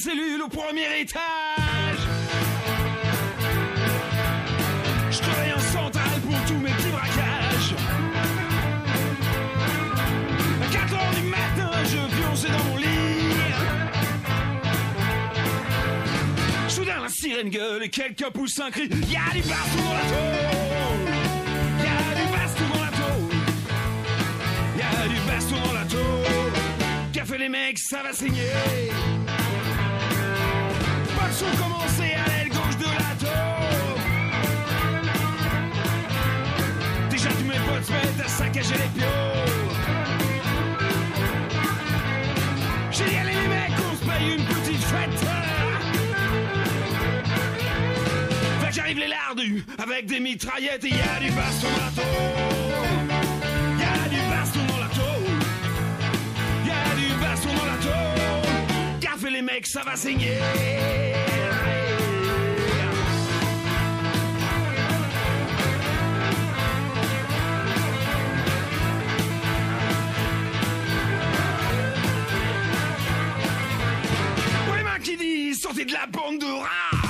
cellule au premier étage. Je travaille en centrale pour tous mes petits braquages. À 4 heures du matin, je pionçais dans mon lit. Soudain, la sirène gueule et quelqu'un pousse un cri. Y'a du baston dans la tôle. Y'a du baston dans la tôle. Y'a du baston dans la. Qu'a fait les mecs, ça va saigner. Son commencé à l'aile gauche de la tôle. Déjà tous mes potes se mettent à saccager les pions. J'ai dit allez les mecs, on se paye une petite fête. Fait que j'arrive les lardus avec des mitraillettes et y a du baston tôle. Y a du baston dans la tôle. Y a du baston dans la tôle. Fait les mecs, ça va saigner. Sortez de la bande de rats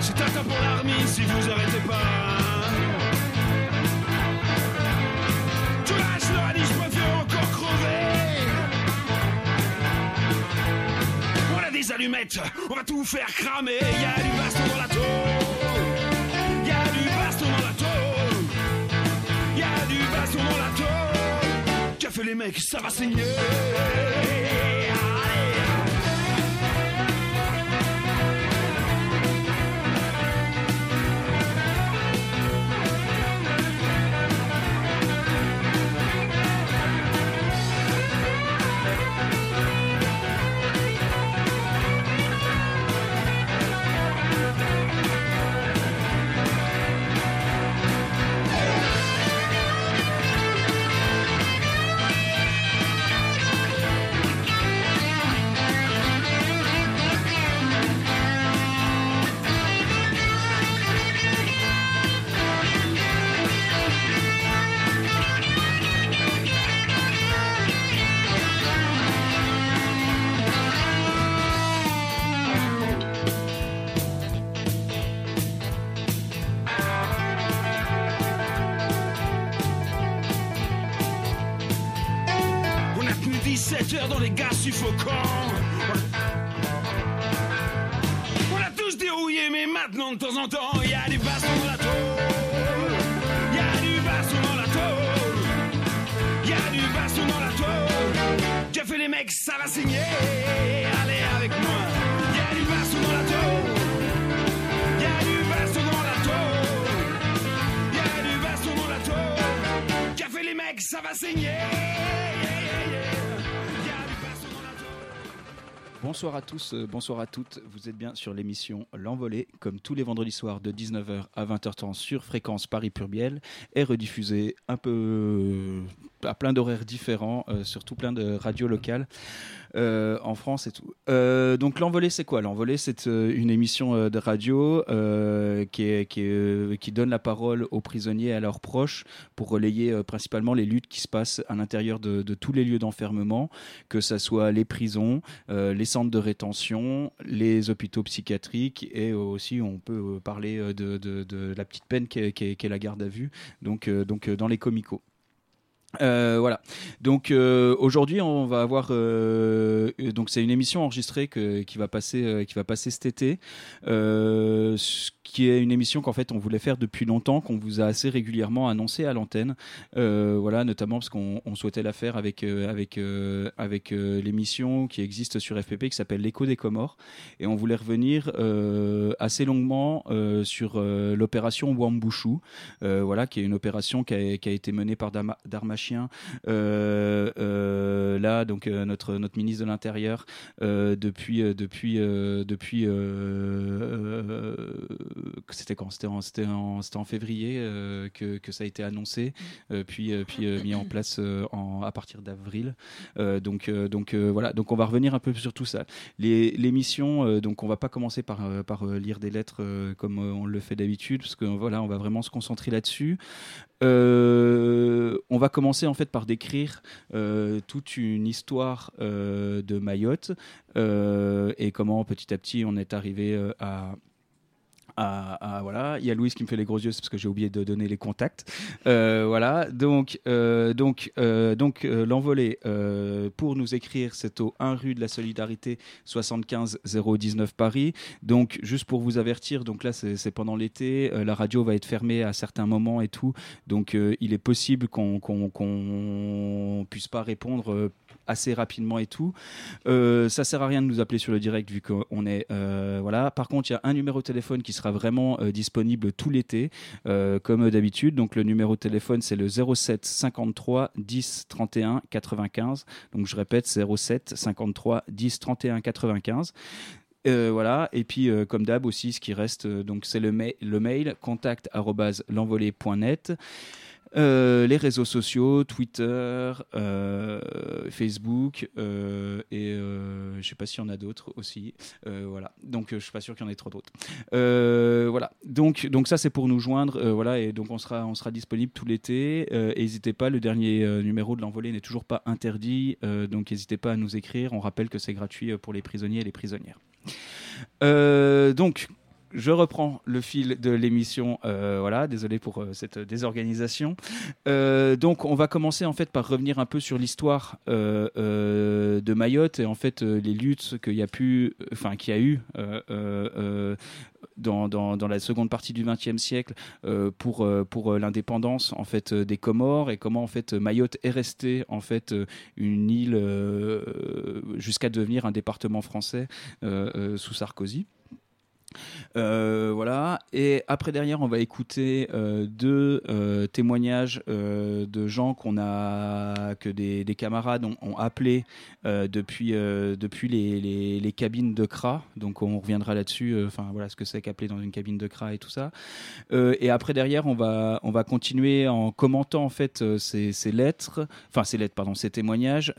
C'est un temps pour l'armée si vous arrêtez pas. Tout lâche leur a dit je encore crever. On a des allumettes, on va tout faire cramer. Y a du baston dans la tôle. Y a du baston dans la tôle. Y a du baston dans la tôle Fait les mecs, ça va saigner dans les gaz suffocants. On a tous dérouillé, mais maintenant de temps en temps, il y a des basses dans la tour. J'ai fait les mecs, ça va signer. Allez avec moi. Y'a du basson dans la tôle. Y'a du basson dans la. Y'a du basson dans la tôle. J'ai fait les mecs, ça va signer. Bonsoir à tous, euh, bonsoir à toutes. Vous êtes bien sur l'émission L'Envolée, comme tous les vendredis soirs de 19h à 20h30 sur fréquence Paris Purbiel, et rediffusé un peu euh, à plein d'horaires différents, euh, sur tout plein de radios locales euh, en France et tout. Euh, donc L'Envolée, c'est quoi? L'Envolée, c'est euh, une émission de radio qui, donne la parole aux prisonniers et à leurs proches pour relayer principalement les luttes qui se passent à l'intérieur de, tous les lieux d'enfermement, que ce soit les prisons, les centres de rétention, les hôpitaux psychiatriques et aussi on peut parler de, la petite peine qu'est qu'est la garde à vue, donc, dans les comicaux. Euh, voilà. Donc euh, aujourd'hui, on va avoir euh, donc c'est une émission enregistrée que, qui va passer qui va passer cet été, ce qui est une émission qu'en fait on voulait faire depuis longtemps, qu'on vous a assez régulièrement annoncé à l'antenne. Voilà, notamment parce qu'on on souhaitait la faire avec avec avec l'émission qui existe sur FPP qui s'appelle l'écho des Comores et on voulait revenir assez longuement sur l'opération Wambushu, euh, voilà, qui est une opération qui a, qui a été menée par Dama- Euh, euh, là, donc euh, notre notre ministre de l'Intérieur, depuis depuis depuis c'était quand? C'était en en, en février que, que ça a été annoncé, puis puis mis en place en, à partir d'avril. Donc donc voilà, donc on va revenir un peu sur tout ça. Les l'émission, euh, donc on va pas commencer par par lire des lettres comme on le fait d'habitude, parce que voilà, on va vraiment se concentrer là-dessus. On va commencer en fait par décrire euh, toute une histoire euh, de Mayotte euh, et comment petit à petit on est arrivé à voilà, il y a Louise qui me fait les gros yeux c'est parce que j'ai oublié de donner les contacts. Euh, voilà, donc euh, donc euh, donc euh, l'envolée pour nous écrire, c'est au 1 rue de la Solidarité 75 019 Paris. Donc juste pour vous avertir, donc là c'est pendant l'été, la radio va être fermée à certains moments et tout, donc il est possible qu'on qu'on puisse pas répondre. assez rapidement et tout. Ça sert à rien de nous appeler sur le direct vu qu'on est voilà. Par contre, il y a un numéro de téléphone qui sera vraiment euh, disponible tout l'été, euh, comme d'habitude. Donc le numéro de téléphone c'est le 07 53 10 31 95. Donc je répète 07 53 10 31 95. Euh, voilà, et puis euh, comme d'hab aussi, ce qui reste, donc c'est le, ma- le mail contact. Euh, les réseaux sociaux, Twitter, euh, Facebook, euh, et je sais pas s'il y en a d'autres aussi. Voilà, donc je suis pas sûr qu'il y en ait trop d'autres. Voilà, donc, donc ça c'est pour nous joindre, voilà, et donc on sera, on sera disponible tout l'été. N'hésitez pas, le dernier numéro de l'envolée n'est toujours pas interdit, donc n'hésitez pas à nous écrire. On rappelle que c'est gratuit pour les prisonniers et les prisonnières. Donc, je reprends le fil de l'émission. euh, voilà, désolé pour euh, cette désorganisation. Euh, donc, on va commencer en fait par revenir un peu sur l'histoire de Mayotte et en fait les luttes qu'il y a pu, eu. dans, la seconde partie du XXe siècle pour, l'indépendance en fait des Comores et comment en fait Mayotte est restée en fait une île jusqu'à devenir un département français sous Sarkozy. Euh, voilà. Et après derrière, on va écouter euh, deux euh, témoignages de gens a, que des, des camarades ont, appelés depuis depuis les, les, cabines de CRA. Donc on reviendra là-dessus. Enfin voilà, ce que c'est qu'appeler dans une cabine de CRA et tout ça. Et après derrière, on va on va continuer en commentant en fait ces, ces lettres, enfin ces lettres, pardon, ces témoignages.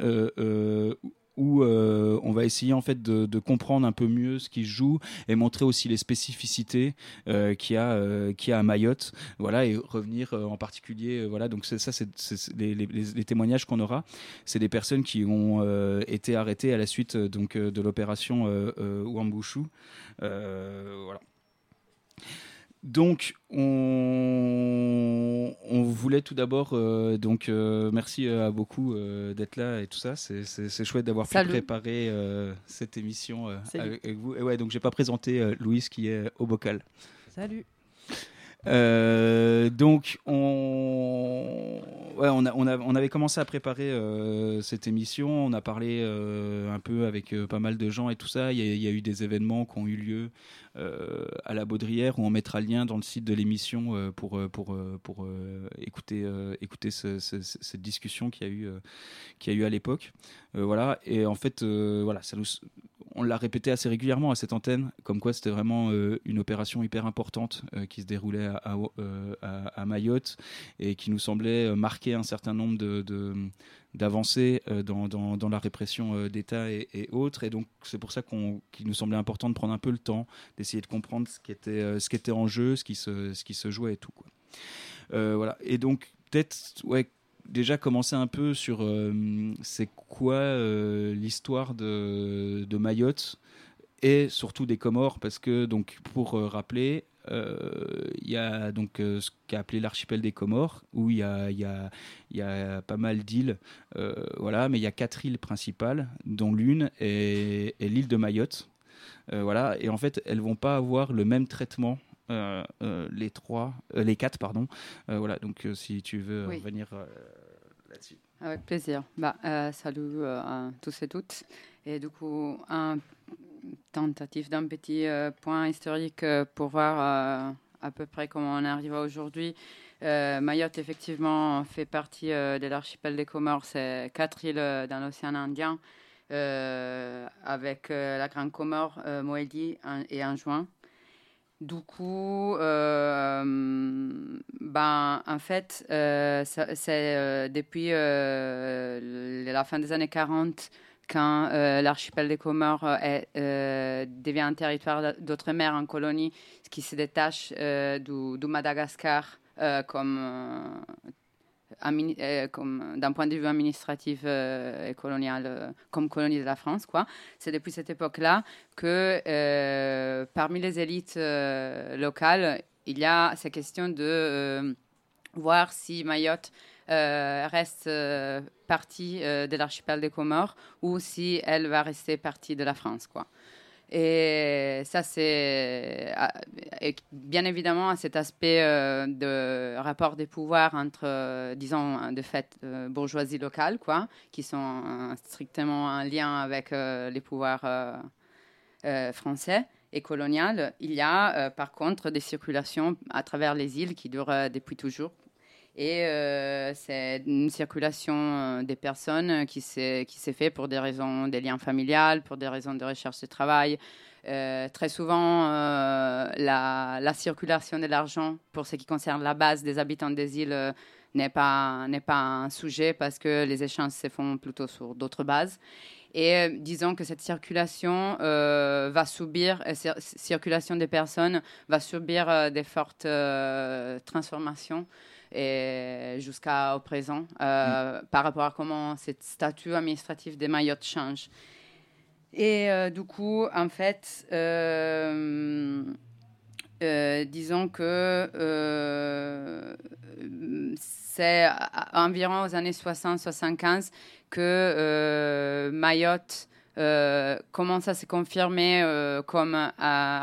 Où euh, on va essayer en fait de, comprendre un peu mieux ce qui se joue et montrer aussi les spécificités euh, qu'il y a euh, qu'il y a à Mayotte. Voilà et revenir en particulier voilà. Donc ça c'est les, témoignages qu'on aura. C'est des personnes qui ont été arrêtées à la suite donc de l'opération Euh, voilà donc, on, on voulait tout d'abord, euh, donc euh, merci euh, à beaucoup euh, d'être là et tout ça. C'est- chouette d'avoir pu préparer cette émission avec, avec vous. Et ouais, donc j'ai pas présenté Louise qui est au bocal. Salut. Euh, donc, on, on, avait commencé à préparer euh, cette émission. On a parlé euh, un peu avec pas mal de gens et tout ça. Il y, a, eu des événements qui ont eu lieu à la Baudrière où on mettra le lien dans le site de l'émission pour, pour, pour écouter, écouter ce- ce- ce- cette discussion qu'il y a eu, qu'il y a eu à l'époque. Voilà. Et en fait, voilà, ça nous, on l'a répété assez régulièrement à cette antenne, comme quoi c'était vraiment euh, une opération hyper importante euh, qui se déroulait euh, à- Mayotte et qui nous semblait marquer un certain nombre de, de- d'avancées euh, dans, dans- la répression d'État et, autres. Et donc c'est pour ça qu'il nous semblait important de prendre un peu le temps, d'essayer de comprendre ce qui était, ce qui était en jeu, ce qui se, ce qui se jouait et tout. Quoi. Voilà. Et donc peut-être, ouais, déjà commencer un peu sur euh, c'est quoi euh, l'histoire de, de Mayotte et surtout des Comores parce que donc pour euh, rappeler il y a donc ce qu'a appelé l'archipel des Comores où il y a, y a, y a pas mal d'îles voilà mais il y a quatre îles principales dont l'une est, est l'île de Mayotte. Voilà et en fait elles vont pas avoir le même traitement les trois euh, les quatre pardon Euh, voilà donc euh, si tu veux Oui. revenir euh, là-dessus Avec plaisir. Bah, euh, salut euh, à tous et toutes. Et du coup, un tentative d'un petit euh, point historique euh, pour voir euh, à peu près comment on est arrivé aujourd'hui. Euh, Mayotte, effectivement, fait partie euh, de l'archipel des Comores. C'est quatre îles euh, dans l'océan Indien, euh, avec euh, la Grande Comore, euh, un- et Anjouan. Du coup, euh, ben, en fait, euh, c'est euh, depuis la fin des années 40 quand l'archipel des Comores devient un territoire d'outre-mer en colonie, ce qui se détache du, du Madagascar comme, d'un point de vue administratif et colonial, comme colonie de la France. C'est depuis cette époque-là que parmi les élites locales, il y a ces questions de voir si Mayotte reste partie de l'archipel des Comores ou si elle va rester partie de la France. Quoi. Et ça, c'est bien évidemment cet aspect euh, de rapport des pouvoirs entre, euh, disons, de fait, euh, bourgeoisie locale, quoi, qui sont strictement en lien avec les pouvoirs français et coloniales. Il y a par contre des circulations à travers les îles qui durent depuis toujours, et euh, c'est une circulation euh, des personnes qui s'est, qui s'est fait pour des raisons des liens familiales, pour des raisons de recherche de travail. Euh, très souvent, la, la, circulation de l'argent, pour ce qui concerne la base des habitants des îles, n'est pas, un sujet parce que les échanges se font plutôt sur d'autres bases. Et disons que cette circulation va subir, circulation des personnes va subir des fortes transformations jusqu'à présent euh, mm. par rapport à comment cette statut administratif des Mayotte change. Et euh, du coup, en fait, euh, disons que c'est environ aux années 60-75 que Mayotte commence à se confirmer comme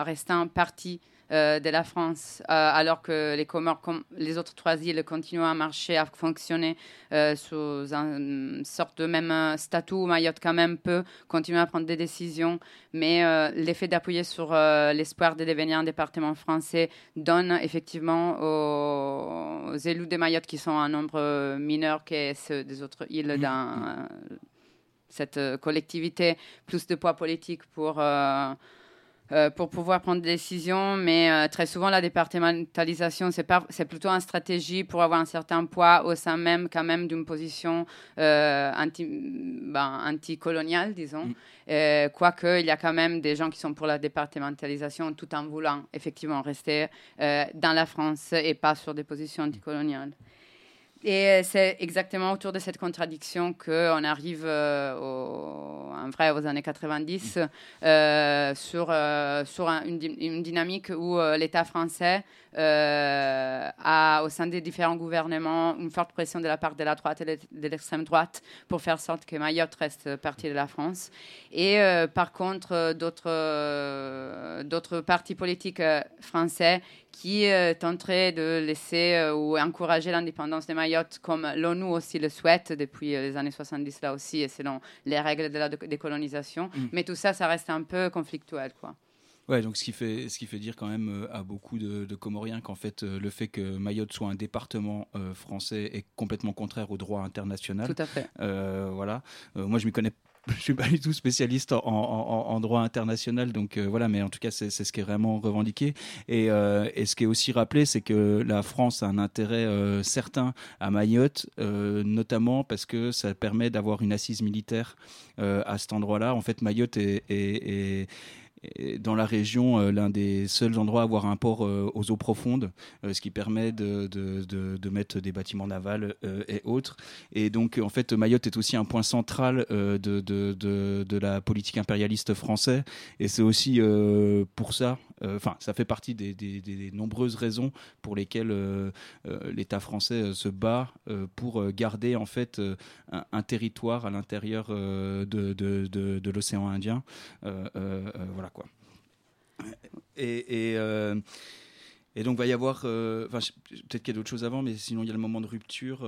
restant partie euh, de la France, euh, alors que les Comores, comme les autres trois îles, continuent à marcher, à fonctionner euh, sous une sorte de même statut. Mayotte, quand même, peut continuer à prendre des décisions, mais l'effet d'appuyer sur l'espoir de devenir un département français donne effectivement aux, élus de Mayotte, qui sont un nombre mineur que ceux des autres îles, dans cette collectivité, plus de poids politique pour euh, pour pouvoir prendre des décisions, mais euh, très souvent la départementalisation, c'est, pas, c'est plutôt une stratégie pour avoir un certain poids au sein même quand même d'une position euh, anti, ben, anticoloniale, disons. Mm. quoique, il y a quand même des gens qui sont pour la départementalisation tout en voulant effectivement rester dans la France et pas sur des positions anticoloniales. Et c'est exactement autour de cette contradiction qu'on arrive euh, en vrai aux années 90 euh, sur, euh, sur une, une, dynamique où l'État français a, au sein des différents gouvernements, une forte pression de la part de la droite et de l'extrême droite pour faire sorte que Mayotte reste partie de la France. Et par contre, d'autres, d'autres partis politiques français qui euh, tenterait de laisser euh, ou encourager l'indépendance de Mayotte, comme l'ONU aussi le souhaite depuis euh, les années 70 là aussi, et selon les règles de la décolonisation. Mm. Mais tout ça, ça reste un peu conflictuel, quoi. Ouais, donc ce qui fait, ce qui fait dire quand même à beaucoup de, Comoriens qu'en fait le fait que Mayotte soit un département français est complètement contraire au droit international. Tout à fait. voilà. moi, je m'y connais je suis pas du tout spécialiste en, droit international, donc euh, voilà, mais en tout cas, c'est ce qui est vraiment revendiqué. Euh, et, ce qui est aussi rappelé, c'est que la France a un intérêt euh, certain à Mayotte, notamment parce que ça permet d'avoir une assise militaire à cet endroit-là. En fait, Mayotte est dans la région euh, l'un des seuls endroits à avoir un port euh, aux eaux profondes, euh, ce qui permet de, de, de, mettre des bâtiments navals et autres. Et donc, en fait, Mayotte est aussi un point central de, de, la politique impérialiste française. Et c'est aussi pour ça enfin, ça fait partie des, nombreuses raisons pour lesquelles l'État français se bat pour garder en fait un, territoire à l'intérieur de, l'océan Indien. voilà Et, et, donc, va y avoir. Peut-être qu'il y a d'autres choses avant, mais sinon, il y a le moment de rupture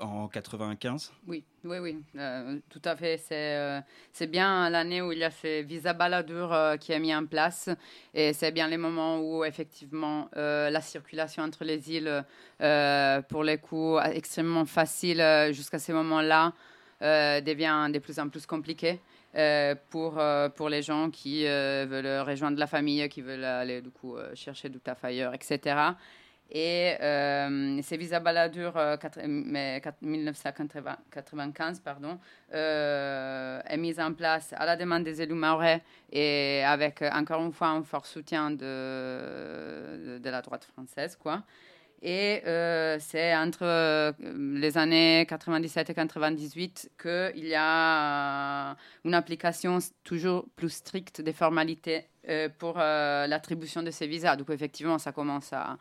en 95 Oui, oui, oui, euh, tout à fait. C'est, euh, c'est bien l'année où il y a ce visa baladur euh, qui est mis en place et c'est bien les moments où effectivement la circulation entre les îles, pour les coups extrêmement facile jusqu'à ces moments-là, devient de plus en plus compliqué. pour, pour les gens qui veulent rejoindre la famille, qui veulent aller du coup chercher du taf etc. Et euh, ces visas baladur euh, 1995 pardon, euh, est mise en place à la demande des élus maorais et avec encore une fois un fort soutien de, de, la droite française. Quoi. Et euh, c'est entre euh, les années 97 et 98 qu'il y a euh, une application toujours plus stricte des formalités pour l'attribution de ces visas. Donc effectivement, ça commence à,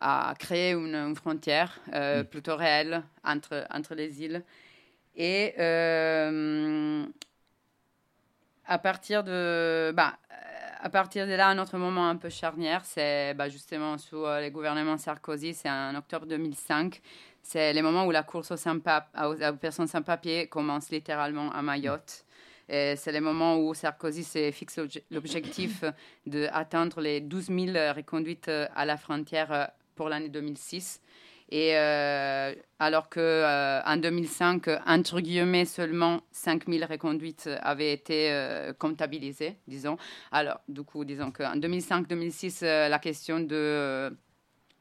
à créer une, frontière mm. plutôt réelle entre, entre les îles. Et à partir de... Bah, à partir de là, un autre moment un peu charnière, c'est bah, justement sous euh, les gouvernements Sarkozy, c'est en octobre 2005. C'est les moments où la course aux, personnes sans papier commence littéralement à Mayotte. C'est les moments où Sarkozy s'est fixé l'objectif d'atteindre les 12 000 reconduites à la frontière euh, pour l'année 2006. Et euh, alors qu'en euh, en 2005, entre guillemets, seulement 5000 reconduites avaient été euh, comptabilisées, disons. Alors, du coup, disons qu'en 2005-2006, la question de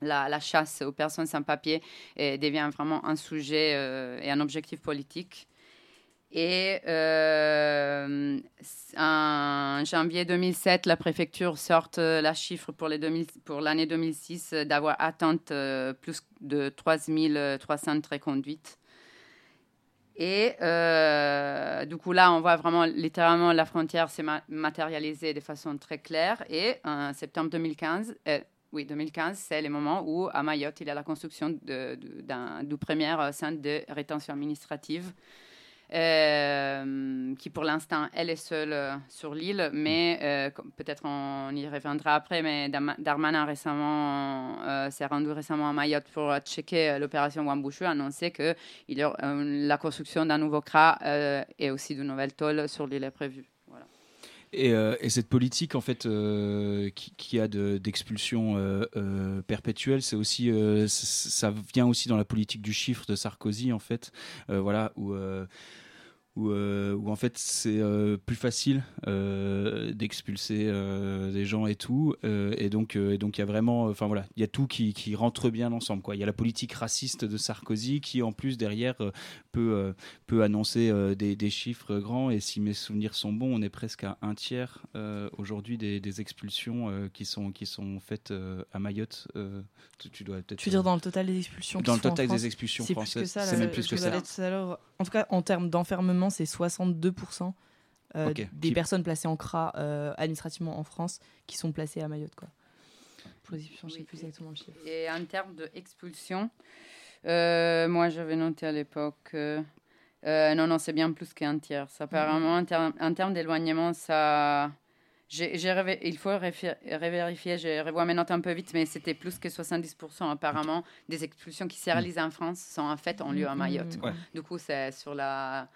la, la, chasse aux personnes sans papier devient vraiment un sujet et un objectif politique. Et euh, en janvier 2007, la préfecture sort euh, la chiffre pour, l'année 2006 euh, d'avoir atteint plus de 3300 reconduites. Et du coup, là, on voit vraiment littéralement la frontière s'est matérialisée de façon très claire. Et en septembre 2015, oui, 2015, c'est le moment où à Mayotte, il y a la construction du premier centre de rétention administrative euh, qui pour l'instant, elle est seule euh, sur l'île, mais euh, peut-être on y reviendra après, mais Darmanin récemment s'est rendu récemment à Mayotte pour checker l'opération Wambushu, annoncer que il y la construction d'un nouveau CRA et aussi de nouvelles tôles sur l'île est prévue. Et, cette politique en fait qui, a d'expulsion perpétuelle, c'est aussi ça vient aussi dans la politique du chiffre de Sarkozy en fait, voilà où où, euh, où, en fait c'est euh, plus facile euh, d'expulser des gens et tout. Et donc et donc il y a vraiment enfin voilà il y a tout qui, qui, rentre bien ensemble quoi. Il y a la politique raciste de Sarkozy qui en plus derrière peut peut annoncer des, des, chiffres grands. Et si mes souvenirs sont bons on est presque à un tiers aujourd'hui des, des, expulsions qui sont qui sont faites à Mayotte tu, tu, dois peut-être tu veux dire dans le total des expulsions dans le total des expulsions françaises. c'est même plus que ça. en tout cas en termes d'enfermement c'est 62% euh, des personnes placées en CRA euh, administrativement en France qui sont placées à Mayotte. Quoi. Pour les expulsions, je sais plus exactement le chiffre. Et en termes d'expulsion, euh, moi j'avais noté à l'époque. non, non, c'est bien plus qu'un tiers. Ça, apparemment, mm. en, termes d'éloignement, ça. il faut revérifier, je revois mes notes un peu vite, mais c'était plus que 70% apparemment des expulsions qui se réalisent en France sont en fait en lieu à Mayotte. Du coup, c'est sur la,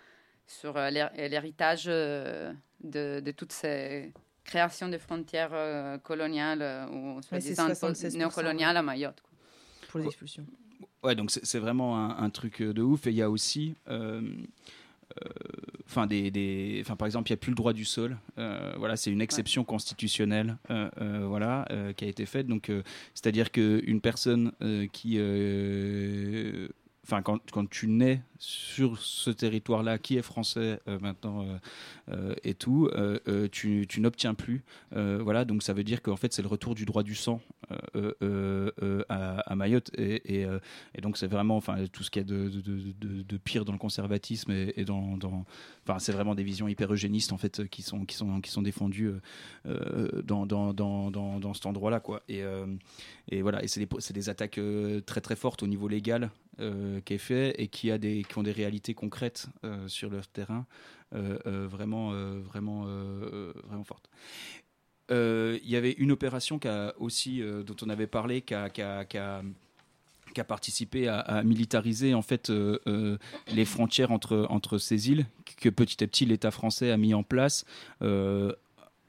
sur euh, l'héritage euh, de, de, toutes ces créations de frontières euh, coloniales ou soi-disant néocoloniales à Mayotte. Pour les expulsions. Ouais, donc c'est vraiment un, truc de ouf. Et il y a aussi. Enfin, des, des par exemple, il n'y a plus le droit du sol. voilà, c'est une exception constitutionnelle, voilà, qui a été faite. Donc, c'est-à-dire qu'une personne qui enfin quand, tu nais sur ce territoire-là, qui est français euh, maintenant euh, euh, et tout, tu, n'obtiens plus. voilà, donc ça veut dire qu'en fait c'est le retour du droit du sang à, Mayotte et, donc c'est vraiment, enfin tout ce qu'il y a de, pire dans le conservatisme et, dans, enfin c'est vraiment des visions hyper eugénistes en fait qui sont défendues dans, cet endroit-là quoi. Et, voilà, c'est des, des attaques très très fortes au niveau légal qui est fait et qui a des qui ont des réalités concrètes euh, sur leur terrain euh, euh, vraiment, vraiment, vraiment fortes. Il y avait une opération qui a aussi, dont on avait parlé, qui a qui a participé à, militariser en fait les frontières entre, entre ces îles que petit à petit l'État français a mis en place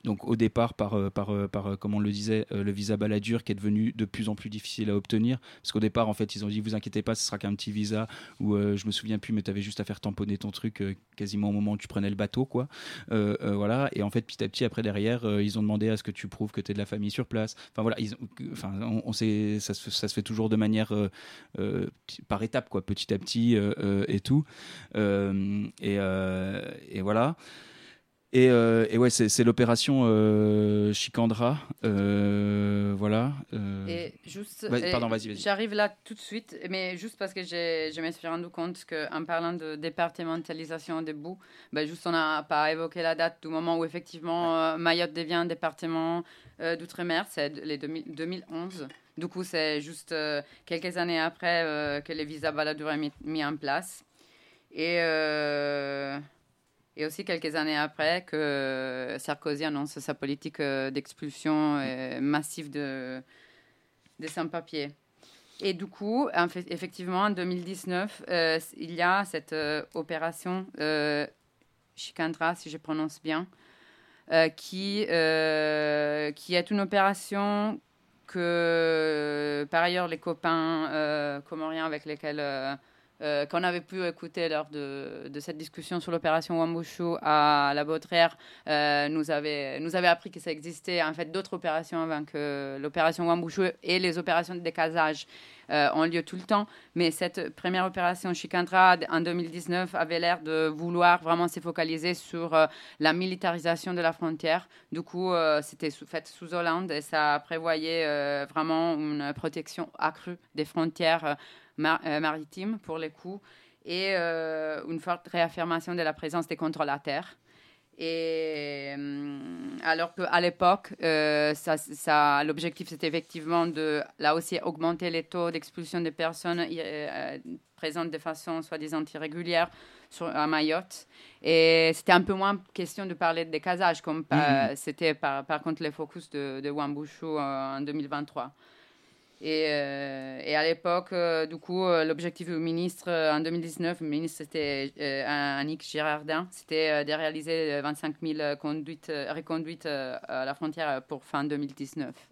donc au départ par, euh, par, euh, par, euh, comme on le disait, le visa baladure qui est devenu de plus en plus difficile à obtenir. Parce qu'au départ, en fait, ils ont dit, vous inquiétez pas, ce sera qu'un petit visa où je me souviens plus, mais tu avais juste à faire tamponner ton truc quasiment au moment où tu prenais le bateau, quoi. voilà. Et en fait, petit à petit, après, derrière, ils ont demandé à ce que tu prouves que tu es de la famille sur place. Enfin voilà, enfin, on, sait, ça se, ça se, fait toujours de manière par étapes, quoi, petit à petit et tout. et, et voilà. Et, euh, et, ouais, c'est l'opération euh, Chicandra. Euh, voilà. Et juste. pardon, vas-y, vas J'arrive là tout de suite, mais juste parce que je me suis rendu compte qu'en parlant de départementalisation des bouts, ben juste on n'a pas évoqué la date du moment où effectivement Mayotte devient un département d'outre-mer, c'est les 2011. Du coup, c'est juste quelques années après que les visas baladours ont mis, mis en place. Et et aussi quelques années après que Sarkozy annonce sa politique euh, d'expulsion euh, massive de, de sans-papiers. Et du coup, effectivement, en 2019, euh, il y a cette opération Chicandra, si je prononce bien, qui, qui est une opération que, par ailleurs, les copains comoriens avec lesquels euh, qu'on avait pu écouter lors de, cette discussion sur l'opération Wambushu à la Baudrière, euh, nous, avait, nous avait appris que ça existait en fait d'autres opérations avant que l'opération Wambushu et les opérations de décasage euh, ont lieu tout le temps. Mais cette première opération Chicandra en 2019 avait l'air de vouloir vraiment se focaliser sur la militarisation de la frontière. Du coup, c'était fait sous Hollande et ça prévoyait vraiment une protection accrue des frontières euh, maritime pour les coups et euh, une forte réaffirmation de la présence des contrôles à terre. Et euh, alors qu'à l'époque, ça, ça, l'objectif c'était effectivement de là aussi augmenter les taux d'expulsion des personnes présentes de façon soi-disant irrégulière sur, à Mayotte. Et c'était un peu moins question de parler de décasage, comme mm-hmm. c'était par, par, contre le focus de, de Wambushu en 2023. Et, euh, et, à l'époque, euh, du coup, euh, l'objectif du ministre en 2019, le ministre c'était Annick Girardin, c'était de réaliser 25 000 conduites, reconduites à la frontière pour fin 2019.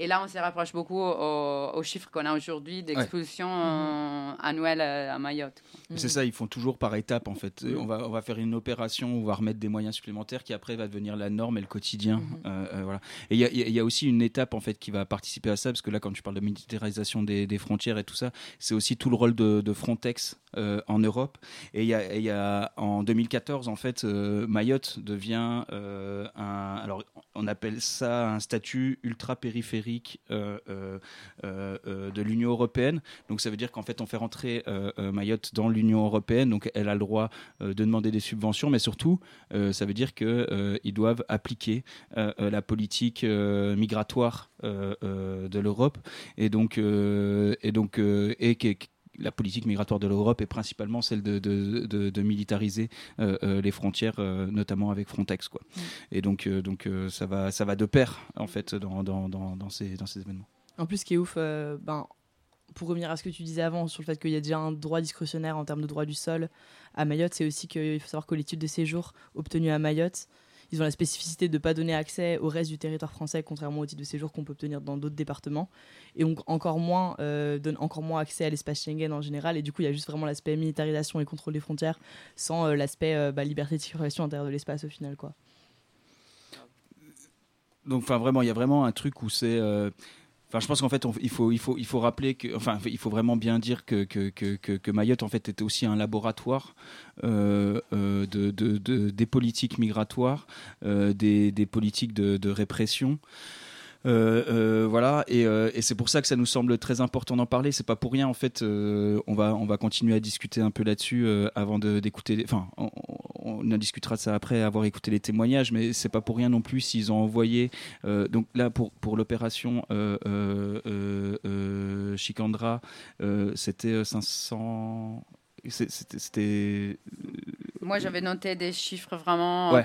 Et là, on se rapproche beaucoup aux, chiffres qu'on a aujourd'hui d'expulsion mhm. annuelle à Mayotte. C'est ça, ils font toujours par étapes en fait. On, va, on va faire une opération, on va remettre des moyens supplémentaires qui après va devenir la norme et le quotidien. Mhm. Euh, euh, voilà. Et il y, y, a aussi une étape en fait qui va participer à ça, parce que là, quand tu parles de militarisation des, des frontières et tout ça, c'est aussi tout le rôle de, de Frontex euh, en Europe. Et il y, y, a en 2014 en fait, Mayotte devient un. Alors, on appelle ça un statut ultra périphérique euh, euh, euh, de l'Union européenne. Donc ça veut dire qu'en fait on fait rentrer Mayotte dans l'Union européenne, donc elle a le droit de demander des subventions, mais surtout ça veut dire qu'ils doivent appliquer la politique migratoire de l'Europe et donc et donc la politique migratoire de l'Europe est principalement celle de, de, militariser euh, euh, les frontières, euh, notamment avec Frontex. Quoi. Mm. Et donc, donc ça, va, ça va de pair, en fait, dans, dans, dans, ces, dans ces événements. En plus, ce qui est ouf, ben, pour revenir à ce que tu disais avant sur le fait qu'il y a déjà un droit discrétionnaire en termes de droit du sol à Mayotte, c'est aussi qu'il faut savoir que l'étude de séjour obtenue à Mayotte, ils ont la spécificité de ne pas donner accès au reste du territoire français, contrairement au titre de séjour qu'on peut obtenir dans d'autres départements. Et donc encore moins, euh, donne encore moins accès à l'espace Schengen en général. Et du coup, il y a juste vraiment l'aspect militarisation et contrôle des frontières, sans euh, l'aspect euh, bah, liberté de circulation à l'intérieur de l'espace au final. quoi. Donc, enfin, vraiment, il y a vraiment un truc où c'est Enfin, je pense qu'en fait, il, faut, il, faut, il faut rappeler il faut vraiment bien dire que, que, que, Mayotte en fait était aussi un laboratoire euh, euh, de, de, des politiques migratoires, euh, des, des, politiques de, de répression. Voilà, et, et c'est pour ça que ça nous semble très important d'en parler. C'est pas pour rien en fait. on va on va continuer à discuter un peu là-dessus avant d'écouter. Enfin, on, en discutera de ça après avoir écouté les témoignages, mais c'est pas pour rien non plus s'ils ont envoyé. donc là pour pour l'opération Chicandra, c'était 500 c'était moi j'avais noté des chiffres vraiment ouais.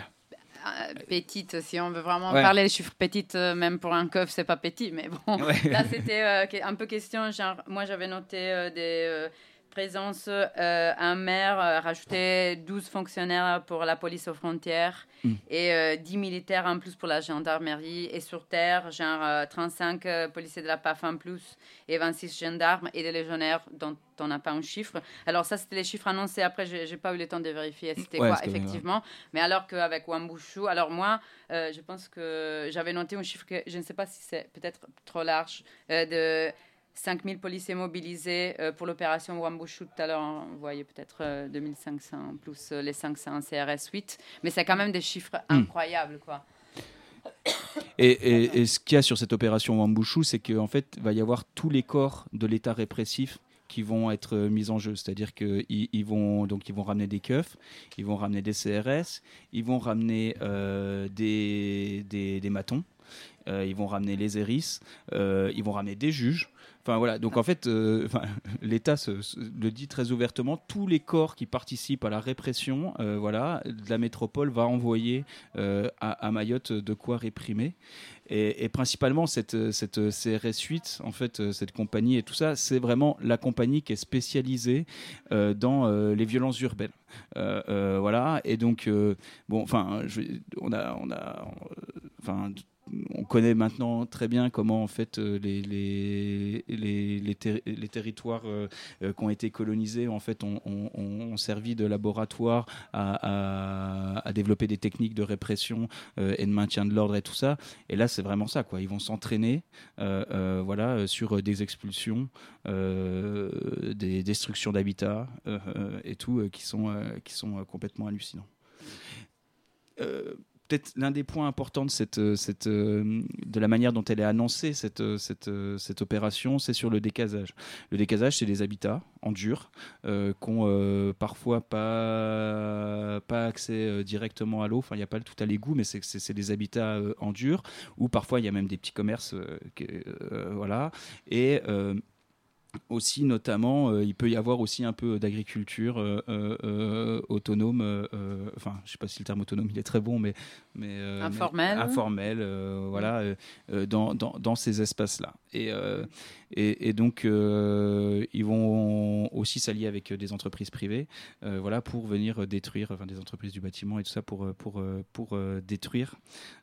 Euh, petite, si on veut vraiment parler des chiffres petites, euh, même pour un keuf, c'est pas petit, mais bon, là c'était euh, un peu question, genre, moi j'avais noté des présence, euh, un maire a rajouté 12 fonctionnaires pour la police aux frontières mm. et 10 militaires en plus pour la gendarmerie. Et sur terre, genre 35 policiers de la PAF en plus et 26 gendarmes et des légionnaires dont on n'a pas un chiffre. Alors ça, c'était les chiffres annoncés. Après, je n'ai pas eu le temps de vérifier c'était quoi effectivement. Mais alors qu'avec Wambushu, alors moi, je pense que j'avais noté un chiffre que je ne sais pas si c'est peut-être trop large, de 5000 policiers mobilisés euh, pour l'opération Wambushu. Tout à l'heure, on voyait peut-être euh, 2500 plus euh, les 500 CRS 8. Mais c'est quand même des chiffres Hmm. incroyables, quoi. Et, et- et ce qu'il y a sur cette opération Wambushu, c'est qu'en fait, il va y avoir tous les corps de l'État répressif qui vont être euh, mis en jeu. C'est-à-dire qu'ils ils vont, donc, ils vont ramener des keufs, ils vont ramener des CRS, ils vont ramener euh, des, des, des matons, euh, ils vont ramener les ERIS, euh, ils vont ramener des juges. Enfin voilà, donc en fait, euh, l'État le dit très ouvertement, tous les corps qui participent à la répression, euh, voilà, de la métropole va envoyer euh, à, Mayotte de quoi réprimer. Et, principalement, cette, cette CRS 8, en fait, cette compagnie et tout ça, c'est vraiment la compagnie qui est spécialisée dans les violences urbaines. Voilà, et donc, bon, enfin, on a. On a on connaît maintenant très bien comment en fait euh, les, les, les, les, ter- les territoires euh, euh, qui ont été colonisés en fait ont, servi de laboratoire à, à- développer des techniques de répression et de maintien de l'ordre et tout ça. Et là, c'est vraiment ça, quoi. Ils vont s'entraîner, voilà, sur des expulsions, des destructions d'habitats euh, et tout, qui sont, qui sont complètement hallucinants. Peut-être l'un des points importants de, euh, euh, de la manière dont elle est annoncée, cette, euh, cette, opération, c'est sur le décasage. Le décasage, c'est des habitats en dur qui ont euh, parfois pas, pas accès directement à l'eau. Enfin, il n'y a pas tout à l'égout, mais c'est des habitats en dur où parfois il y a même des petits commerces. voilà. Aussi, notamment, euh, il peut y avoir aussi un peu d'agriculture euh, euh, autonome. enfin, je sais pas si le terme autonome il est très bon, mais, mais mais- Informel. informel, voilà, dans, dans, dans ces espaces-là. Et, euh, et, donc, euh, ils vont aussi s'allier avec euh, des entreprises privées, voilà, pour venir détruire, des entreprises du bâtiment et tout ça, pour, pour, pour détruire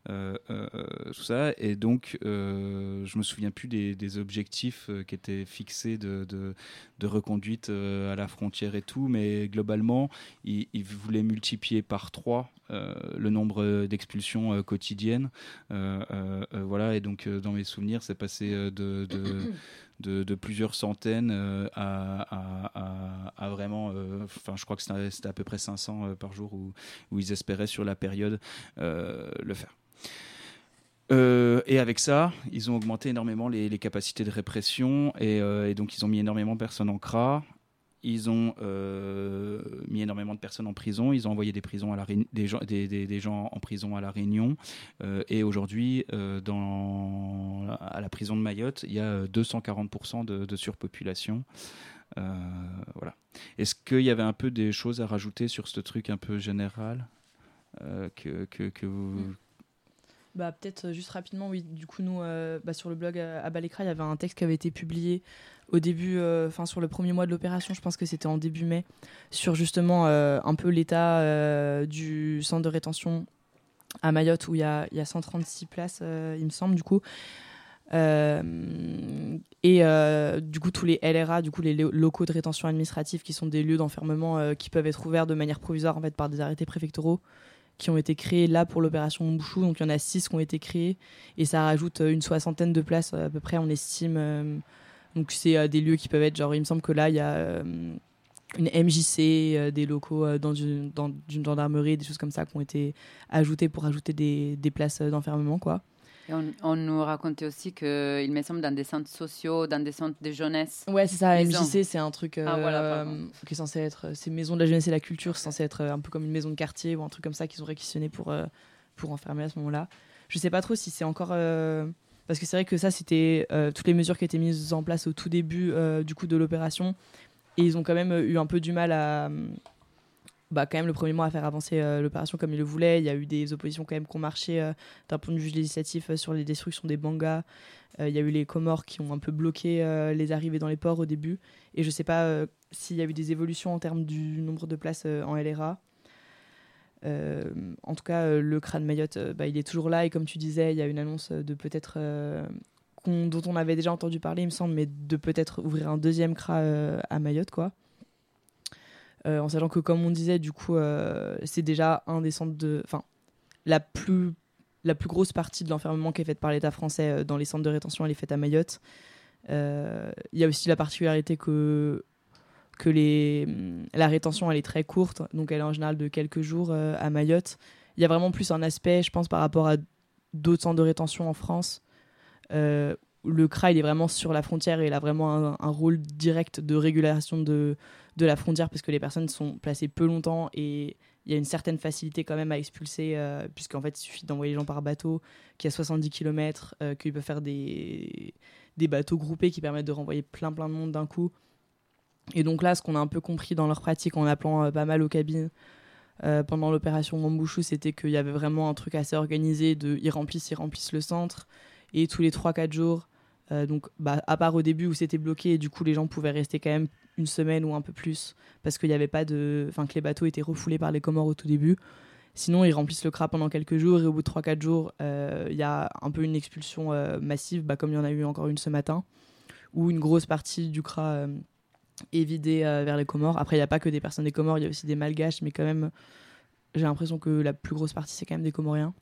tout ça. Et donc, je me souviens plus des, objectifs qui étaient fixés de, reconduite à la frontière et tout, mais globalement, ils, voulaient multiplier par trois le nombre d'expulsions euh, quotidiennes. Euh, euh, euh, voilà, et donc euh, dans mes souvenirs, c'est passé euh, de, plusieurs centaines euh, à, vraiment, euh, enfin, je crois que c'était à peu près 500 euh, par jour où, ils espéraient sur la période euh, le faire. Euh, et avec ça, ils ont augmenté énormément les, capacités de répression et, euh, et donc ils ont mis énormément de personnes en CRA. Ils ont euh, mis énormément de personnes en prison. Ils ont envoyé des, prisons à la des, gens, des, gens en prison à La Réunion. Euh, et aujourd'hui, euh, à la prison de Mayotte, il y a euh, 240% de, surpopulation. Voilà. Est-ce qu'il y avait un peu des choses à rajouter sur ce truc un peu général que, que vous... Bah, peut-être euh, juste rapidement, oui. Du coup, nous, euh, bah, sur le blog euh, à Balécra, il y avait un texte qui avait été publié au début, euh, enfin, sur le premier mois de l'opération, je pense que c'était en début mai, sur justement euh, un peu l'état euh, du centre de rétention à Mayotte où il y a, il y a 136 places, euh, il me semble, du coup. Euh, et euh, du coup, tous les LRA, du coup, les lo- locaux de rétention administrative, qui sont des lieux d'enfermement euh, qui peuvent être ouverts de manière provisoire en fait, par des arrêtés préfectoraux qui ont été créés là pour l'opération Mbouchou. Donc il y en a six qui ont été créés et ça rajoute euh, une soixantaine de places euh, à peu près, on estime. euh, donc c'est des lieux qui peuvent être, genre il me semble que là il y a une MJC, des locaux dans, une, dans gendarmerie, des choses comme ça qui ont été ajoutés pour ajouter des, des places d'enfermement quoi. Et on, on nous racontait aussi qu'il me semble dans des centres sociaux, dans des centres de jeunesse. Ouais, c'est ça, MJC, c'est un truc euh, Ah, voilà, euh, qui est censé être. C'est Maison de la Jeunesse et la Culture, c'est censé être euh, un peu comme une maison de quartier ou un truc comme ça qu'ils ont réquisitionné pour, euh, pour enfermer à ce moment-là. Je sais pas trop si c'est encore. euh, Parce que c'est vrai que ça, c'était euh, toutes les mesures qui étaient mises en place au tout début euh, du coup de l'opération. Et ils ont quand même eu un peu du mal à. Bah, quand même, le premier mois à faire avancer euh, l'opération comme ils le voulaient. Il y a eu des oppositions quand même qui ont marché euh, d'un point de vue législatif euh, sur les destructions des mangas. Euh, Il y a eu les Comores qui ont un peu bloqué les arrivées dans les ports au début. Et je sais pas s'il y a eu des évolutions en termes du nombre de places en LRA. En tout cas, le crâne Mayotte, bah, il est toujours là. Et comme tu disais, il y a une annonce de peut-être. dont on avait déjà entendu parler, il me semble, mais de peut-être ouvrir un deuxième CRA à Mayotte, quoi. Euh, en sachant que, comme on disait, du coup, euh, c'est déjà un des centres de. Enfin, la plus, la plus grosse partie de l'enfermement qui est faite par l'État français euh, dans les centres de rétention, elle est faite à Mayotte. Il y a aussi la particularité que, que les, la rétention elle est très courte, donc elle est en général de quelques jours à Mayotte. Il y a vraiment plus un aspect, je pense, par rapport à d'autres centres de rétention en France. Euh, le CRA est vraiment sur la frontière et il a vraiment un rôle direct de régulation de, de la frontière parce que les personnes sont placées peu longtemps et il y a une certaine facilité quand même à expulser euh, puisqu'en fait il suffit d'envoyer les gens par bateau qui a 70 km, qu'ils peuvent faire des, des bateaux groupés qui permettent de renvoyer plein plein de monde d'un coup. Et donc là, ce qu'on a un peu compris dans leur pratique en appelant euh, pas mal aux cabines euh, pendant l'opération Mambouchou, c'était qu'il y avait vraiment un truc assez organisé de ils remplissent, ils remplissent le centre et tous les 3-4 jours, euh, donc bah, à part au début où c'était bloqué et du coup les gens pouvaient rester quand même une semaine ou un peu plus parce qu'il n'y avait pas de, enfin que les bateaux étaient refoulés par les Comores au tout début. Sinon, ils remplissent le CRA pendant quelques jours et au bout de 3-4 jours, euh, il y a un peu une expulsion euh, massive, bah, comme il y en a eu encore une ce matin, où une grosse partie du CRA est vidée vers les Comores. Après, il n'y a pas que des personnes des Comores, il y a aussi des Malgaches, mais quand même, j'ai l'impression que la plus grosse partie, c'est quand même des Comoriens.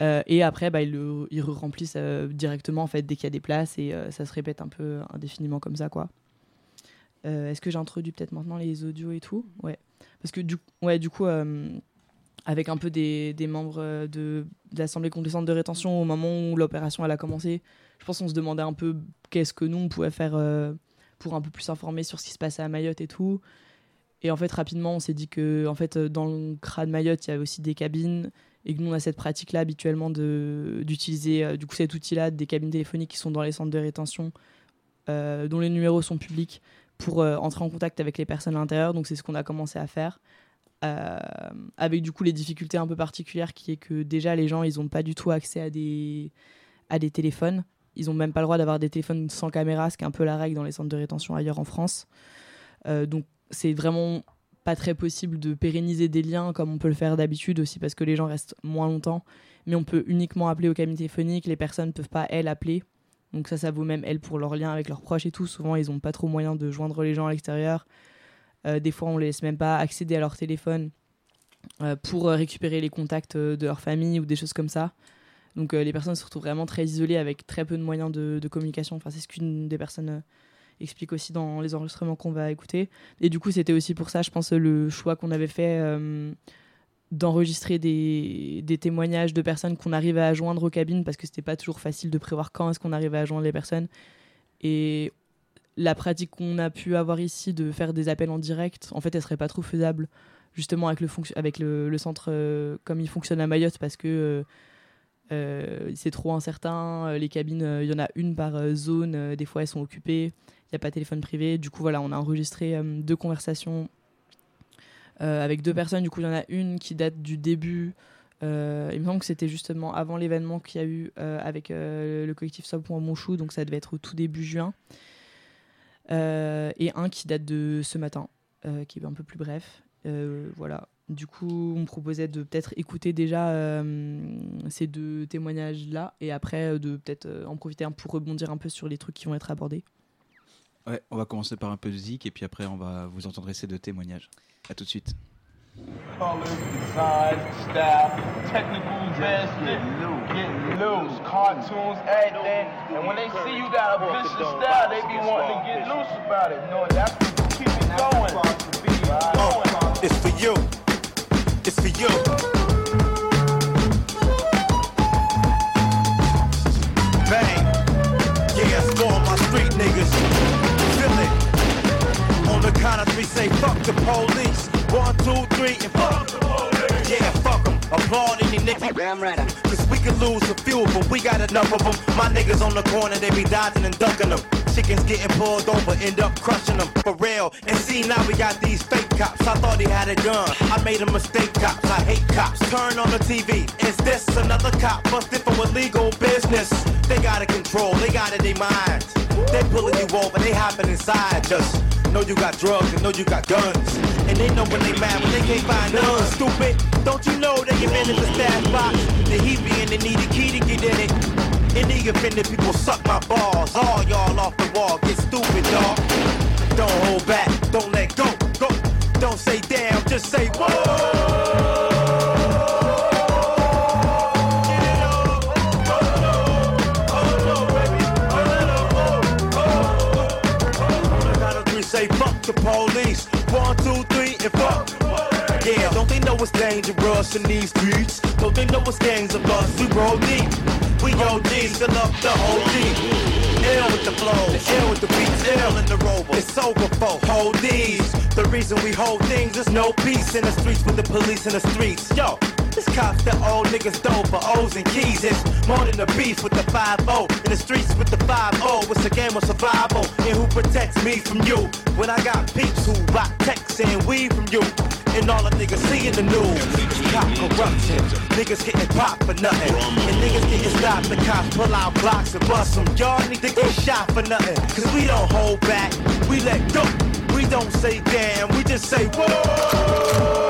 Euh, et après, bah, ils, le, remplissent euh, directement en fait, dès qu'il y a des places et euh, ça se répète un peu indéfiniment comme ça. quoi. Est-ce que j'ai introduit peut-être maintenant les audios et tout? Ouais. Parce que du, ouais, du coup, avec un peu des, membres de, l'Assemblée centres de rétention au moment où l'opération elle a commencé, je pense qu'on se demandait un peu qu'est-ce que nous on pouvait faire pour un peu plus informer sur ce qui se passait à Mayotte et tout. Et en fait, rapidement, on s'est dit que en fait, dans le CRA de Mayotte, il y avait aussi des cabines et que nous, on a cette pratique-là habituellement de- d'utiliser euh, du coup cet outil-là, des cabines téléphoniques qui sont dans les centres de rétention, euh, dont les numéros sont publics, pour euh, entrer en contact avec les personnes à l'intérieur. Donc c'est ce qu'on a commencé à faire. Avec du coup les difficultés un peu particulières qui est que déjà les gens ils n'ont pas du tout accès à des, à des téléphones. Ils n'ont même pas le droit d'avoir des téléphones sans caméra, ce qui est un peu la règle dans les centres de rétention ailleurs en France. Donc c'est vraiment pas très possible de pérenniser des liens comme on peut le faire d'habitude aussi parce que les gens restent moins longtemps. Mais on peut uniquement appeler aux cabines téléphoniques. Les personnes ne peuvent pas elles appeler. Donc ça, ça vaut même elles pour leurs liens avec leurs proches et tout. Souvent, ils n'ont pas trop moyen de joindre les gens à l'extérieur. Euh, des fois, on les laisse même pas accéder à leur téléphone euh, pour euh, récupérer les contacts de leur famille ou des choses comme ça. Donc les personnes se retrouvent vraiment très isolées avec très peu de moyens de, de communication. Enfin, c'est ce qu'une des personnes explique aussi dans les enregistrements qu'on va écouter. Et du coup, c'était aussi pour ça, je pense, le choix qu'on avait fait euh, d'enregistrer des, témoignages de personnes qu'on arrivait à joindre aux cabines parce que c'était pas toujours facile de prévoir quand est-ce qu'on arrivait à joindre les personnes. Et la pratique qu'on a pu avoir ici de faire des appels en direct, en fait, elle serait pas trop faisable justement avec le, centre euh, comme il fonctionne à Mayotte parce que euh, c'est trop incertain. Euh, Les cabines, euh, il y en a une par euh, zone, euh, des fois elles sont occupées, il n'y a pas de téléphone privé. Du coup, voilà, on a enregistré euh, deux conversations euh, avec deux personnes. Du coup, il y en a une qui date du début. euh, il me semble que c'était justement avant l'événement qu'il y a eu euh, avec euh, le collectif Subpoint Monchou, donc ça devait être au tout début juin. Euh, et un qui date de ce matin, euh, qui est un peu plus bref. Euh, voilà. Du coup, on me proposait de peut-être écouter déjà euh, ces deux témoignages-là et après euh, de peut-être euh, en profiter un pour rebondir un peu sur les trucs qui vont être abordés. Ouais, on va commencer par un peu de zik et puis après on va vous entendre ces deux témoignages. À tout de suite. colors, designs, style, technical advancement, get loose, cartoons, everything. And when they see you got a vicious style, they be wanting to get loose about it. No, that's what keep it going. It's for you. It's for you. Bang. Yeah, it's for my street niggas. Feel it. On the count of three, say fuck the police. One, two, three, and fuck the police. Yeah, fuck them. Applaud any nigga. Damn right. Cause we could lose a few, but we got enough of them. My niggas on the corner, they be dodging and ducking them. Chickens getting pulled over, end up crushing them. For real. And see, now we got these fake cops. I thought he had a gun. I made a mistake, cops. I hate cops. Turn on the TV. Is this another cop busted for illegal business? They got it control, they got it in their minds. They pulling you over, they hopping inside. Just know you got drugs and know you got guns. And they know when they mad when they can't find none. Stupid, don't you know they get in the stash box? The heat be the need a key to get in it. In the offended people suck my balls. All y'all off the wall, get stupid, dog. Don't hold back, don't let go, go. Don't say damn, just say whoa. say fuck the police. One, two, three, and fuck. Yeah, don't they know it's dangerous in these streets? Don't they know it's gangs of us? We roll deep. We OGs, fill up the deep. Ill with the flows, ill with the beats, ill in the rover. It's over for hold these. The reason we hold things is no peace in the streets with the police in the streets. Yo, this cops that old niggas dope for O's and keys. It's more than a beef with the 5-0. In the streets with the 5-0. It's a game of survival. And who protects me from you? When I got peeps who rock texts and weed from you. And all the niggas see in the news. Cop corruption. Niggas getting popped for nothing. And niggas getting stopped. The cops pull out blocks and bust them. Y'all need to get shot for nothing. Cause we don't hold back. We let go. We don't say damn. We just say whoa.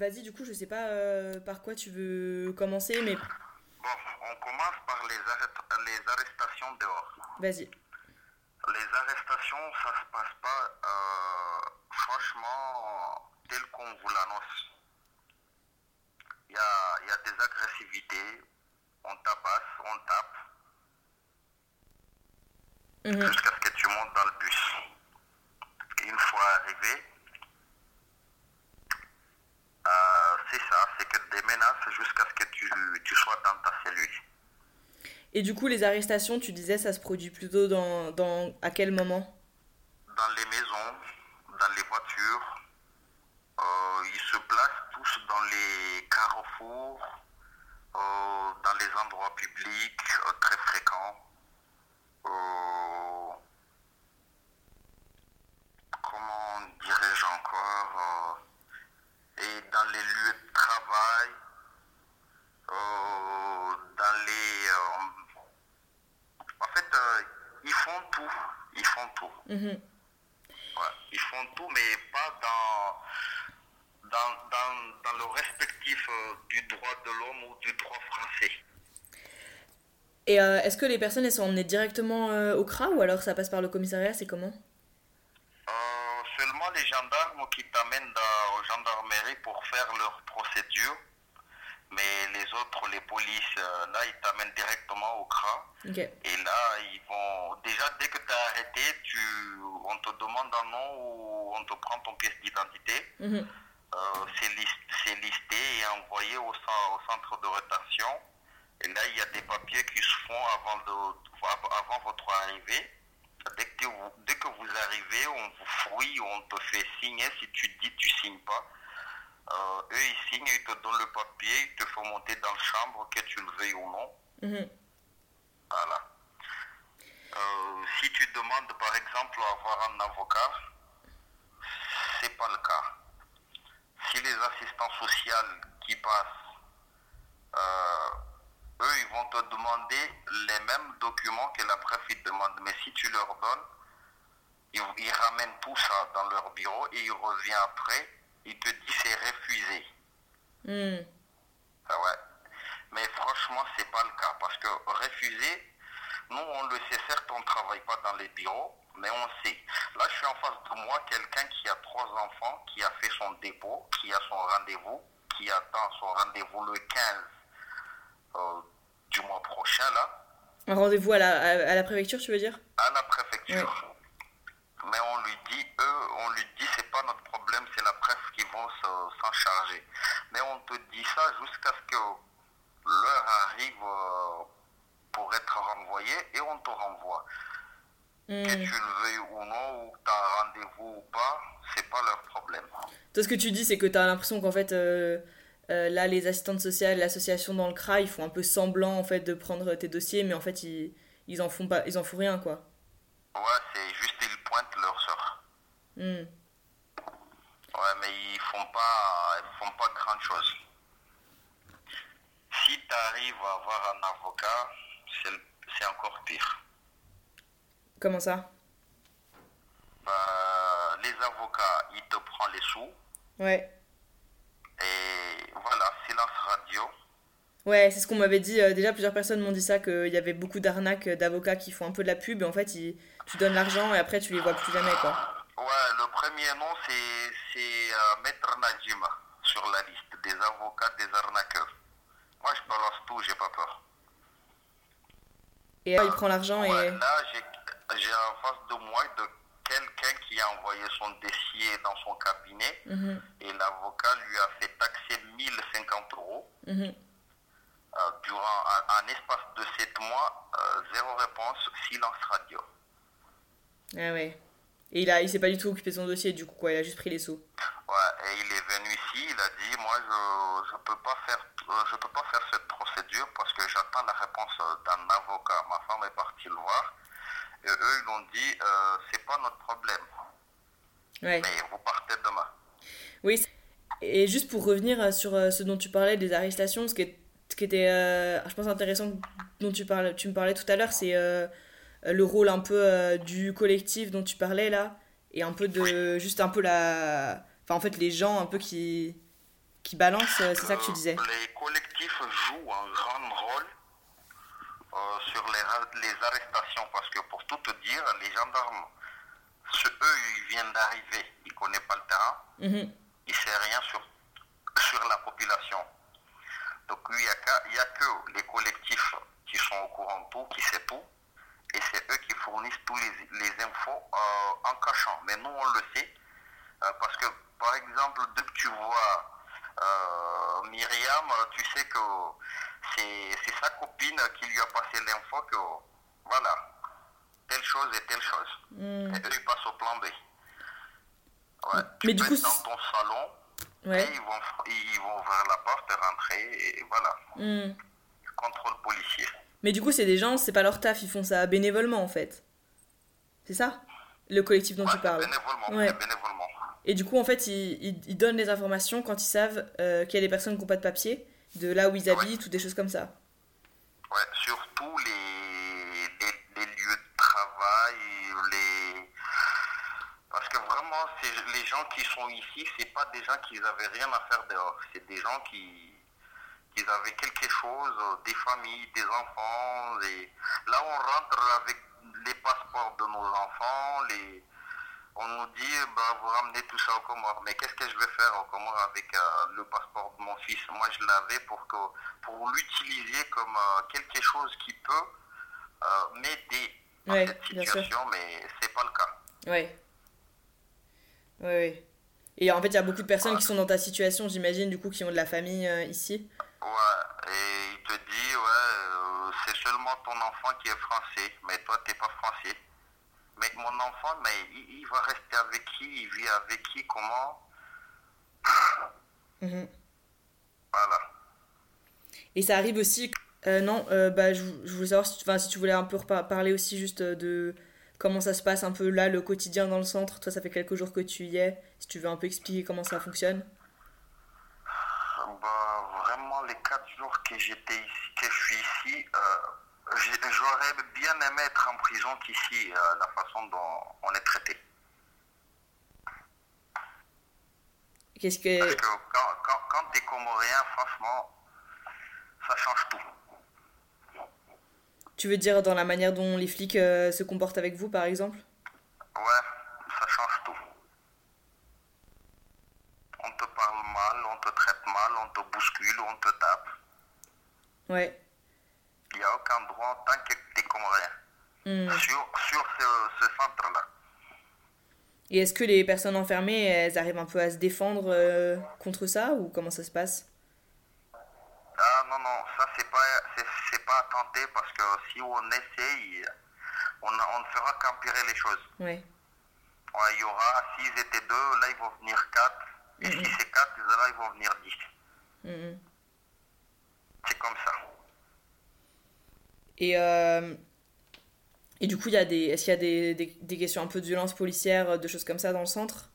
Vas-y, du coup, je sais pas euh, par quoi tu veux commencer, mais Bon, on commence par les, arrêt- les arrestations dehors. vas-y. Les arrestations, ça se passe pas euh, franchement tel qu'on vous l'annonce. Il y a, y a des agressivités, on tabasse, on tape, Mhm. jusqu'à ce que tu montes dans le bus. Et une fois arrivé, euh, c'est ça, c'est que des menaces jusqu'à ce que tu, tu sois dans ta cellule. Et du coup, les arrestations, tu disais, ça se produit plutôt dans, dans à quel moment? Dans les maisons, dans les voitures. Euh, ils se placent tous dans les carrefours, euh, dans les endroits publics très fréquents. Comment dirais-je encore Et dans les lieux de travail, euh, dans les... euh, en fait, euh, ils font tout. Ils font tout. Mhm. Ouais, ils font tout, mais pas dans, dans, dans, dans le respectif du droit de l'homme ou du droit français. Et est-ce que les personnes, elles sont emmenées directement au CRA ou alors ça passe par le commissariat C'est comment? Seulement les gendarmes qui t'amènent aux gendarmeries pour faire leur procédure, mais les autres, les polices, euh, là, ils t'amènent directement au CRA. Et là, ils vont. Déjà, dès que tu es arrêté, tu... on te demande un nom ou on te prend ton pièce d'identité. Mhm. Euh, c'est lis- c'est listé et envoyé au, au centre de rétention. Et là, il y a des papiers qui se font avant, de, avant votre arrivée. Dès que, vous, dès que vous arrivez, on vous fouille, on te fait signer. Si tu dis, tu signes pas. Euh, eux, ils signent, ils te donnent le papier, ils te font monter dans la chambre, que tu le veuilles ou non. Mhm. Voilà. Euh, si tu demandes par exemple à avoir un avocat, c'est pas le cas. Si les assistants sociaux qui passent, euh, eux, ils vont te demander les mêmes documents que la préfète ils te demande. Mais si tu leur donnes, ils, ils ramènent tout ça dans leur bureau et ils reviennent après, ils te disent c'est refusé. Mhm. Ah ouais. Mais franchement, c'est pas le cas parce que refuser, nous on le sait, certes on ne travaille pas dans les bureaux, mais on sait. Là, je suis en face de moi quelqu'un qui a trois enfants, qui a fait son dépôt, qui a son rendez-vous, qui attend son rendez-vous le 15 euh, du mois prochain, là, Un rendez-vous à la, à, à la préfecture, tu veux dire? À la préfecture. Mais on lui dit, eux, on lui dit, c'est pas notre problème, c'est la presse qui vont se- s'en charger. Mais on te dit ça jusqu'à ce que l'heure arrive euh, pour être renvoyé et on te renvoie. Que Mhm. tu le veuilles ou non, ou que tu as un rendez-vous ou pas, c'est pas leur problème. Toi, ce que tu dis, c'est que tu as l'impression qu'en fait, euh, euh, là, les assistantes sociales, l'association dans le CRA, ils font un peu semblant en fait de prendre tes dossiers, mais en fait, ils, ils en font pas, ils en font rien, quoi. Ouais, c'est juste ils pointent leur sort. Mhm. Ouais, mais ils font pas, ils font pas grand chose. Si tu arrives à avoir un avocat, c'est encore pire. Comment ça? Bah, les avocats, ils te prennent les sous Ouais. Et voilà, silence radio. Ouais, c'est ce qu'on m'avait dit. euh, déjà, plusieurs personnes m'ont dit ça, qu'il y avait beaucoup d'arnaques euh, d'avocats qui font un peu de la pub et en fait, ils- tu donnes l'argent et après, tu les vois plus jamais, quoi. Ouais, le premier nom, c'est c'est, euh, Maître Najim sur la liste des avocats des arnaqueurs. Moi, je balance tout, j'ai pas peur. Et euh, il prend l'argent Ouais, et. là, j'ai j'ai en face de moi de quelqu'un qui a envoyé son dossier dans son cabinet Mhm, et l'avocat lui a fait taxer 1050 euros. mhm. Euh, durant un, un espace de 7 mois, euh, zéro réponse, silence radio. Ah ouais. Et il, a, il s'est pas du tout occupé de son dossier, du coup, quoi. Il a juste pris les sous. Ouais, et il est venu ici, il a dit moi je je peux pas faire euh, je peux pas faire cette procédure parce que j'attends la réponse d'un avocat. Ma femme est partie le voir et eux ils ont dit euh, c'est pas notre problème, Ouais. mais vous partez demain. Oui. Et juste pour revenir euh, sur euh, ce dont tu parlais des arrestations, ce qui, est- ce qui était, euh, je pense, intéressant dont tu, parles, tu me parlais tout à l'heure, c'est euh, le rôle un peu du collectif dont tu parlais là, et un peu de. juste un peu la. Enfin, en fait, les gens un peu qui. qui balancent, c'est ça que tu disais. Les collectifs jouent un grand rôle sur les, les arrestations parce que pour tout te dire, les gendarmes, ce- eux, ils viennent d'arriver, ils ne connaissent pas le terrain, Mhm. ils ne savent rien sur, sur la population. Donc lui, il n'y a, a que les collectifs qui sont au courant de tout, qui savent tout, et c'est eux qui fournissent tous les, les infos euh, en cachant. Mais nous, on le sait, euh, parce que, par exemple, dès que tu vois euh, Myriam, euh, tu sais que c'est sa copine qui lui a passé l'info que, voilà, telle chose et telle chose. Et eux, ils passent au plan B. Ouais, tu Mais du peux coup, être dans ton salon, Ouais. et ils vont, ils vont ouvrir la porte et rentrer, et voilà, Mm. contrôle policier. Mais du coup, c'est des gens, c'est pas leur taf, ils font ça bénévolement en fait. C'est ça? Le collectif dont Ouais, tu parles. bénévolement, bénévolement. Et du coup, en fait, ils, ils- ils donnent les informations quand ils savent euh, qu'il y a des personnes qui n'ont pas de papier, de là où ils habitent ou des choses comme ça. Ouais, surtout les, les, les lieux de travail, les... Parce que vraiment, les gens qui sont ici, c'est pas des gens qui n'avaient rien à faire dehors. C'est des gens qui, qui avaient quelque chose, euh, des familles, des enfants. Et là, on rentre avec les passeports de nos enfants. Les... On nous dit, bah, vous ramenez tout ça au Comores. Mais qu'est-ce que je vais faire au Comores avec euh, le passeport de mon fils? Moi, je l'avais pour, que, pour l'utiliser comme euh, quelque chose qui peut euh, m'aider dans Ouais, cette situation, mais c'est pas le cas. Ouais. Ouais, ouais. Et en fait, il y a beaucoup de personnes qui sont dans ta situation, j'imagine, du coup, qui ont de la famille ici. Ouais, et il te dit, ouais, c'est seulement ton enfant qui est français, mais toi, t'es pas français. Mais mon enfant, mais il, il va rester avec qui? Il vit avec qui? Comment? Mhm. Voilà. Et ça arrive aussi. euh, non, euh, bah, je, je voulais savoir si, tu- enfin, si tu voulais un peu parler aussi juste euh, de comment ça se passe un peu là, le quotidien dans le centre. Toi, ça fait quelques jours que tu y es. Si tu veux un peu expliquer comment ça fonctionne. Bah, vraiment, les quatre jours que j'étais ici, que je suis ici, euh, j'aurais bien aimé être en prison qu'ici, euh, la façon dont on est traité. Qu'est-ce que. Parce que quand, quand, quand t'es comorien, franchement, ça change tout. Tu veux dire dans la manière dont les flics euh, se comportent avec vous, par exemple? Ouais, ça change tout. On te parle mal, on te traite mal, on te bouscule, on te tape. Ouais. Il n'y a aucun droit tant que t'es comorien. Hmm. Sur, sur ce, ce centre-là. Et est-ce que les personnes enfermées, elles arrivent un peu à se défendre euh, contre ça ou comment ça se passe? Ah non, non, ça c'est pas, c'est, pas à tenter parce que si on essaye, on, ne fera qu'empirer les choses. Ouais, il y aura, s'ils étaient deux, là ils vont venir quatre. Et si c'est quatre, là ils vont venir dix. Mhm. C'est comme ça. Et, euh, et du coup, est-ce qu'il y a des, des, questions un peu de violence policière, de choses comme ça dans le centre?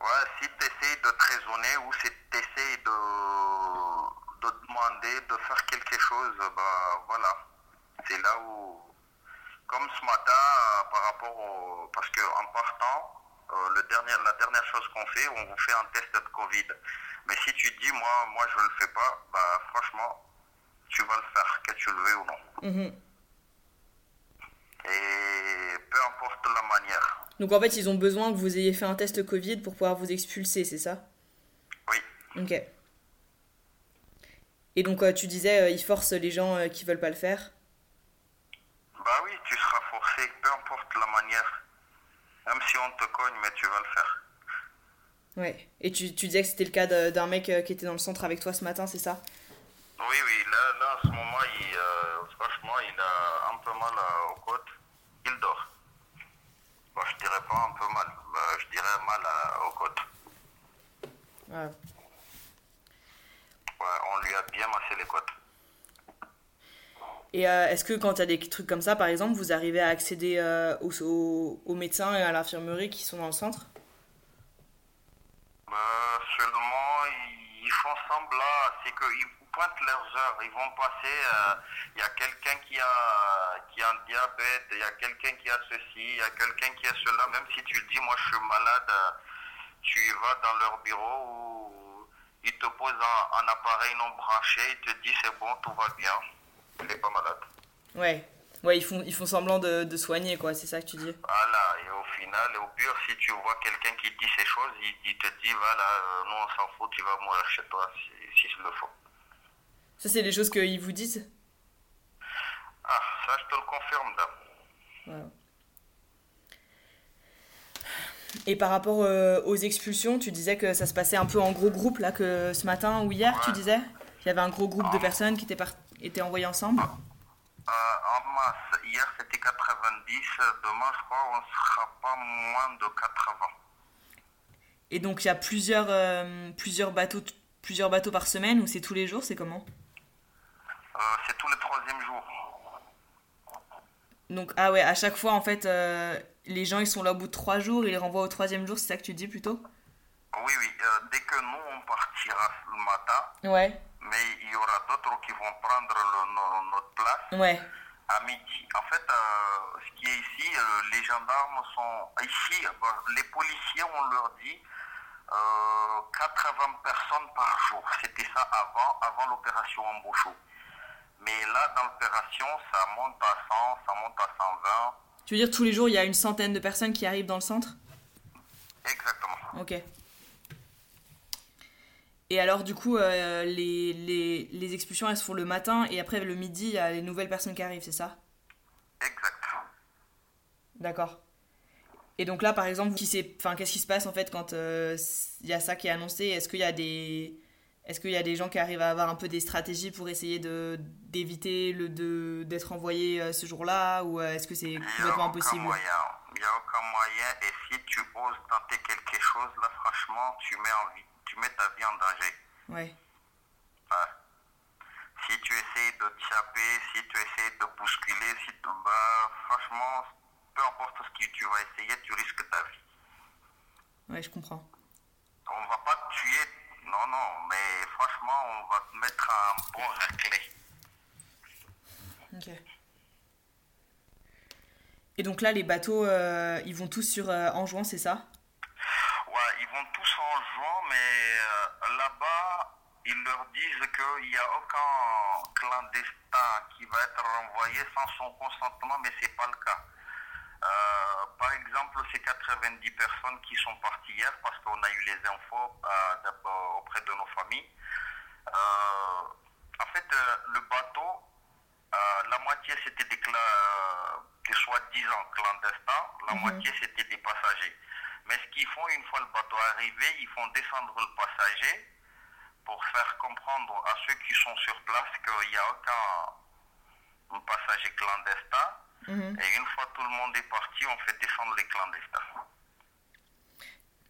Ouais, si tu essayes de te raisonner ou si tu essayes de, de demander, de faire quelque chose, bah voilà. C'est là où, comme ce matin, euh, par rapport au. Parce qu'en partant, euh, le dernier, la dernière chose qu'on fait, on vous fait un test de Covid. Mais si tu dis, moi, moi je le fais pas, bah franchement, tu vas le faire, que tu le veux ou non. Mhm. Et peu importe la manière. Donc en fait, ils ont besoin que vous ayez fait un test Covid pour pouvoir vous expulser, c'est ça? Oui, Ok. Et donc euh, tu disais, euh, ils forcent les gens euh, qui veulent pas le faire? Bah oui, tu seras forcé, peu importe la manière. Même si on te cogne, mais tu vas le faire. Ouais. Et tu, tu disais que c'était le cas d'un mec qui était dans le centre avec toi ce matin, c'est ça? Oui, oui, là, là, en ce moment, il, euh, franchement, il a un peu mal euh, aux côtes. Il dort. Bon, je dirais pas un peu mal, bah, je dirais mal euh, aux côtes. Ouais. Ouais, on lui a bien massé les côtes. Et euh, est-ce que quand il y a des trucs comme ça, par exemple, vous arrivez à accéder euh, aux, aux- aux médecins et à l'infirmerie qui sont dans le centre? Bah, seulement, ils, ils font semblant, c'est qu'ils pointent leurs heures, ils vont passer, euh, il y a quelqu'un qui a, qui a un diabète, il y a quelqu'un qui a ceci, il y a quelqu'un qui a cela, même si tu dis, moi je suis malade, euh, tu vas dans leur bureau où ils te posent un, un appareil non branché, ils te disent c'est bon, tout va bien, il n'est pas malade. Ouais. Ouais, ils font, ils font semblant de, de soigner, quoi, c'est ça que tu dis Voilà, et au final, et au pire, si tu vois quelqu'un qui dit ces choses, il, il te dit, voilà, euh, nous on s'en fout, tu vas mourir chez toi si, si le faut. Ça, c'est les choses qu'ils vous disent Ah, ça je te le confirme. Voilà. Et par rapport euh, aux expulsions, tu disais que ça se passait un peu en gros groupe, là, que ce matin ou hier, tu disais Il y avait un gros groupe de personnes qui étaient, par- étaient envoyées ensemble Euh, en masse, hier c'était 90, demain je crois on sera pas moins de 80. Et donc, il y a plusieurs, euh, plusieurs, bateaux, plusieurs bateaux par semaine ou c'est tous les jours C'est comment? C'est tous les troisièmes jours. Donc, ah ouais, à chaque fois, en fait, euh, les gens, ils sont là au bout de trois jours, ils les renvoient au troisième jour, c'est ça que tu dis plutôt? Oui, oui, euh, dès que nous on partira le matin, Ouais. mais il y aura d'autres qui vont prendre le- no- notre place. Ouais. à midi. En fait, euh, ce qui est ici, euh, les gendarmes sont ici. euh, les policiers, on leur dit euh, 80 personnes par jour. C'était ça avant, avant l'opération Embauchot. Mais là, dans l'opération, ça monte à 100, ça monte à 120. Tu veux dire, tous les jours, il y a une centaine de personnes qui arrivent dans le centre? Exactement. Ok. Et alors, du coup, euh, les, les, les expulsions, elles se font le matin, et après, le midi, il y a les nouvelles personnes qui arrivent, c'est ça? Exact. D'accord. Et donc là, par exemple, qu'est-ce qui se passe en fait quand euh, il y a ça qui est annoncé? Est-ce qu'il y a des, est-ce qu'il y a des gens qui arrivent à avoir un peu des stratégies pour essayer de d'éviter le de d'être envoyés euh, ce jour-là, ou euh, est-ce que c'est complètement impossible? Il n'y a aucun moyen. Et si tu oses tenter quelque chose, là, franchement, tu mets, en vie, tu mets ta vie en danger. Ouais. Ouais. Si tu essayes de te si tu essayes de bousculer, si tu, bah, franchement, peu importe ce que tu vas essayer, tu risques ta vie. Ouais, je comprends. On va pas te tuer, non, non, mais franchement, on va te mettre un bon raclé. Ok. Et donc là, les bateaux, euh, ils vont tous sur euh, Anjouan, c'est ça? Ouais, ils vont tous en juin, mais euh, là-bas, ils leur disent qu'il n'y a aucun clandestin qui va être renvoyé sans son consentement, mais c'est pas le cas. Euh, par exemple, ces 90 personnes qui sont parties hier, parce qu'on a eu les infos euh, d'abord auprès de nos familles, euh, en fait, le bateau, la moitié c'était des, soi-disant clandestins, la moitié c'était des passagers. Mais ce qu'ils font, une fois le bateau arrivé, ils font descendre le passager pour faire comprendre à ceux qui sont sur place qu'il n'y a aucun passager clandestin. Et une fois tout le monde est parti, on fait descendre les clandestins.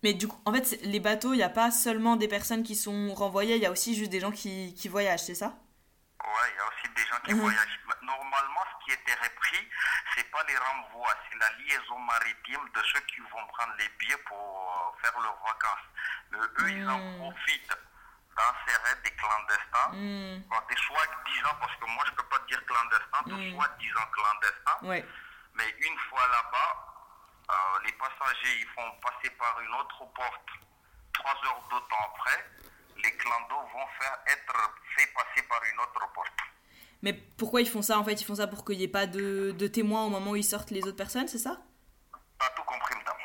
Mais du coup, en fait, les bateaux, il n'y a pas seulement des personnes qui sont renvoyées, il y a aussi juste des gens qui, qui voyagent, c'est ça? Ouais, il y a aussi des gens qui voyagent. Mais Normalement, ce qui était repris, c'est pas les renvois, c'est la liaison maritime de ceux qui vont prendre les billets pour euh, faire leurs vacances. Mais eux, ils en profitent d'insérer des clandestins, Bon, des soi-disant, parce que moi je peux pas dire clandestins, des soi-disant clandestins. Ouais. Mais une fois là-bas, euh, les passagers ils font passer par une autre porte. Trois heures de temps après, les clandos vont faire être faits passer par une autre porte. Mais pourquoi ils font ça en fait? Ils font ça pour qu'il n'y ait pas de, de témoins au moment où ils sortent les autres personnes, c'est ça? Pas tout compris, madame.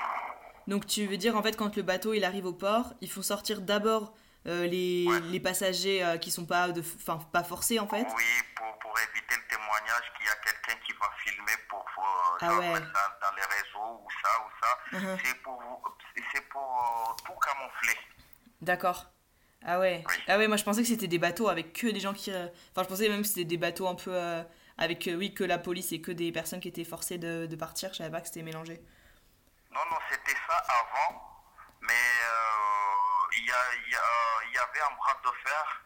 Donc tu veux dire en fait quand le bateau il arrive au port, ils font sortir d'abord euh, les, Ouais. les passagers euh, qui sont pas de enfin pas forcés en fait. Oui, pour, pour éviter le témoignage qu'il y a quelqu'un qui va filmer pour, euh, Ah ouais. dans les réseaux ou ça ou ça. Mhm. C'est pour, c'est pour euh, tout camoufler. D'accord. Ah ouais. Oui. Ah ouais, moi je pensais que c'était des bateaux avec que des gens qui euh, enfin je pensais même que c'était des bateaux un peu avec oui que la police et que des personnes qui étaient forcées de, de partir, je savais pas que c'était mélangé. Non, non, c'était ça avant, mais il y, a- il y, a- il y avait un bras de fer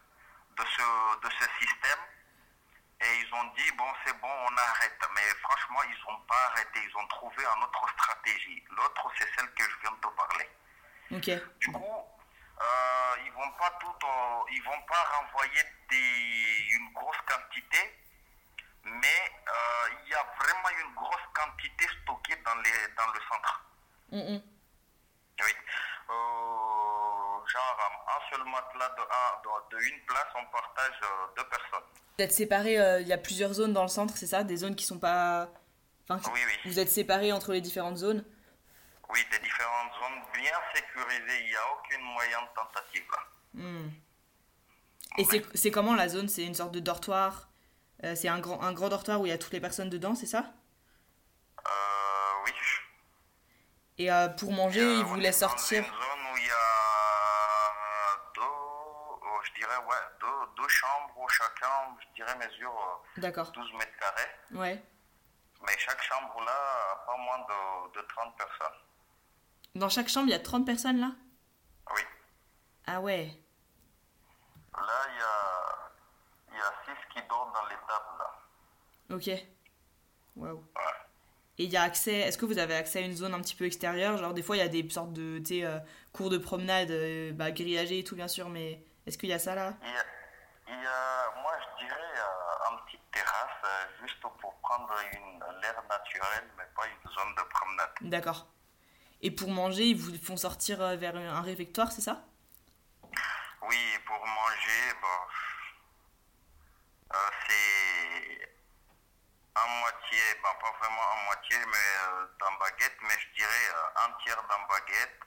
de ce, de ce système et ils ont dit, bon, c'est bon, on arrête. Mais franchement, ils n'ont pas arrêté, ils ont trouvé une autre stratégie. L'autre, c'est celle que je viens de te parler. Du coup, euh, ils vont pas tout, euh, ils vont pas renvoyer des, une grosse quantité, mais euh, il y a vraiment une grosse quantité stockée dans, les, dans le centre. Mm, mm. Oui. Genre, un seul matelas de, un, de, de une place, on partage euh, deux personnes. Vous êtes séparés, euh, il y a plusieurs zones dans le centre, c'est ça? Des zones qui sont pas. Enfin, Oui, oui. vous êtes séparés entre les différentes zones? Oui, des différentes zones bien sécurisées. Il n'y a aucune moyen de tentative. Hmm. Et c'est c'est comment la zone? C'est une sorte de dortoir Euh, C'est un grand, un grand dortoir où il y a toutes les personnes dedans, c'est ça? Euh, oui. Et pour manger, ils vous laissent dans sortir? une zone dirais, ouais, deux, deux chambres où chacun, je dirais, mesure euh, D'accord. 12 mètres carrés. Ouais. Mais chaque chambre là a pas moins de, de 30 personnes. Dans chaque chambre, il y a 30 personnes là? Oui. Ah ouais. Là, il y a, il y a 6 qui dorment dans les tables là. Ok. Waouh. Ouais. Et il y a accès. Est-ce que vous avez accès à une zone un petit peu extérieure? Genre, des fois, il y a des sortes de euh, cours de promenade, euh, bah, grillagés et tout, bien sûr, mais est-ce qu'il y a ça là? Il y a, il y a, moi je dirais, euh, une petite terrasse euh, juste pour prendre l'air naturel, mais pas une zone de promenade. D'accord. Et pour manger, ils vous font sortir euh, vers un réfectoire, c'est ça? Oui, pour manger, bon, euh, c'est à moitié, bon, pas vraiment à moitié, mais dans baguette, mais je dirais un tiers dans baguette,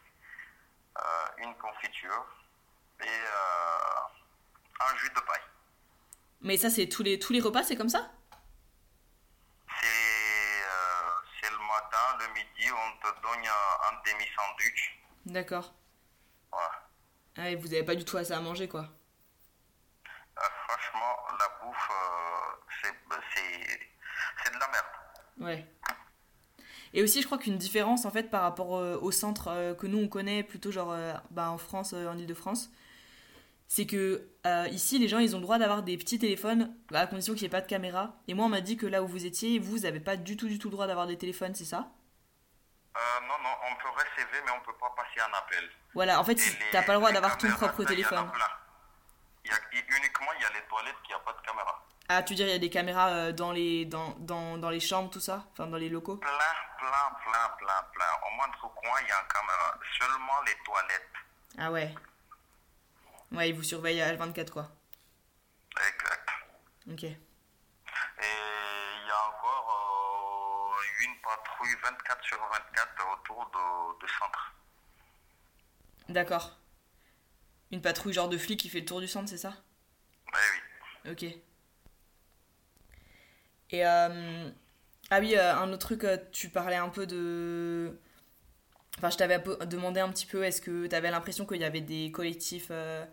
une confiture et euh, un jus de paille. Mais ça, c'est tous les, tous les repas, c'est comme ça? C'est euh, le matin, le midi, on te donne un, un demi-sandwich. D'accord. Ouais. Ah, et vous avez pas du tout assez à manger, quoi? Euh, franchement, la bouffe, euh, c'est de la merde. Ouais. Et aussi, je crois qu'une différence, en fait, par rapport euh, au centre euh, que nous, on connaît, plutôt genre bah, en France, en Ile-de-France, c'est que euh, ici, les gens, ils ont le droit d'avoir des petits téléphones, bah, à condition qu'il n'y ait pas de caméra. Et moi, on m'a dit que là où vous étiez, vous n'avez pas du tout, du tout le droit d'avoir des téléphones, c'est ça? Euh, non, non, on peut recevoir, mais on peut pas passer un appel. Voilà, en fait, t'as pas le droit d'avoir ton propre a téléphone. plein. Il y a, uniquement, il y a les toilettes qui n'ont pas de caméra. Ah, tu dire, il y a des caméras euh, dans, les, dans, dans, dans les chambres, tout ça? Enfin, dans les locaux? Plein, plein, plein, plein, plein. Au moindre coin, il y a une caméra. Seulement les toilettes. Ah ouais. Ouais, ils vous surveillent à H24, quoi. Exact. Ok. Et il y a encore euh, une patrouille 24 sur 24 autour de, de centre. D'accord. Une patrouille genre de flic qui fait le tour du centre, c'est ça? Oui, oui. Ok. Et euh, ah oui, euh, un autre truc, euh, tu parlais un peu de. Enfin, je t'avais demandé un petit peu, est-ce que tu avais l'impression qu'il y avait des collectifs, euh,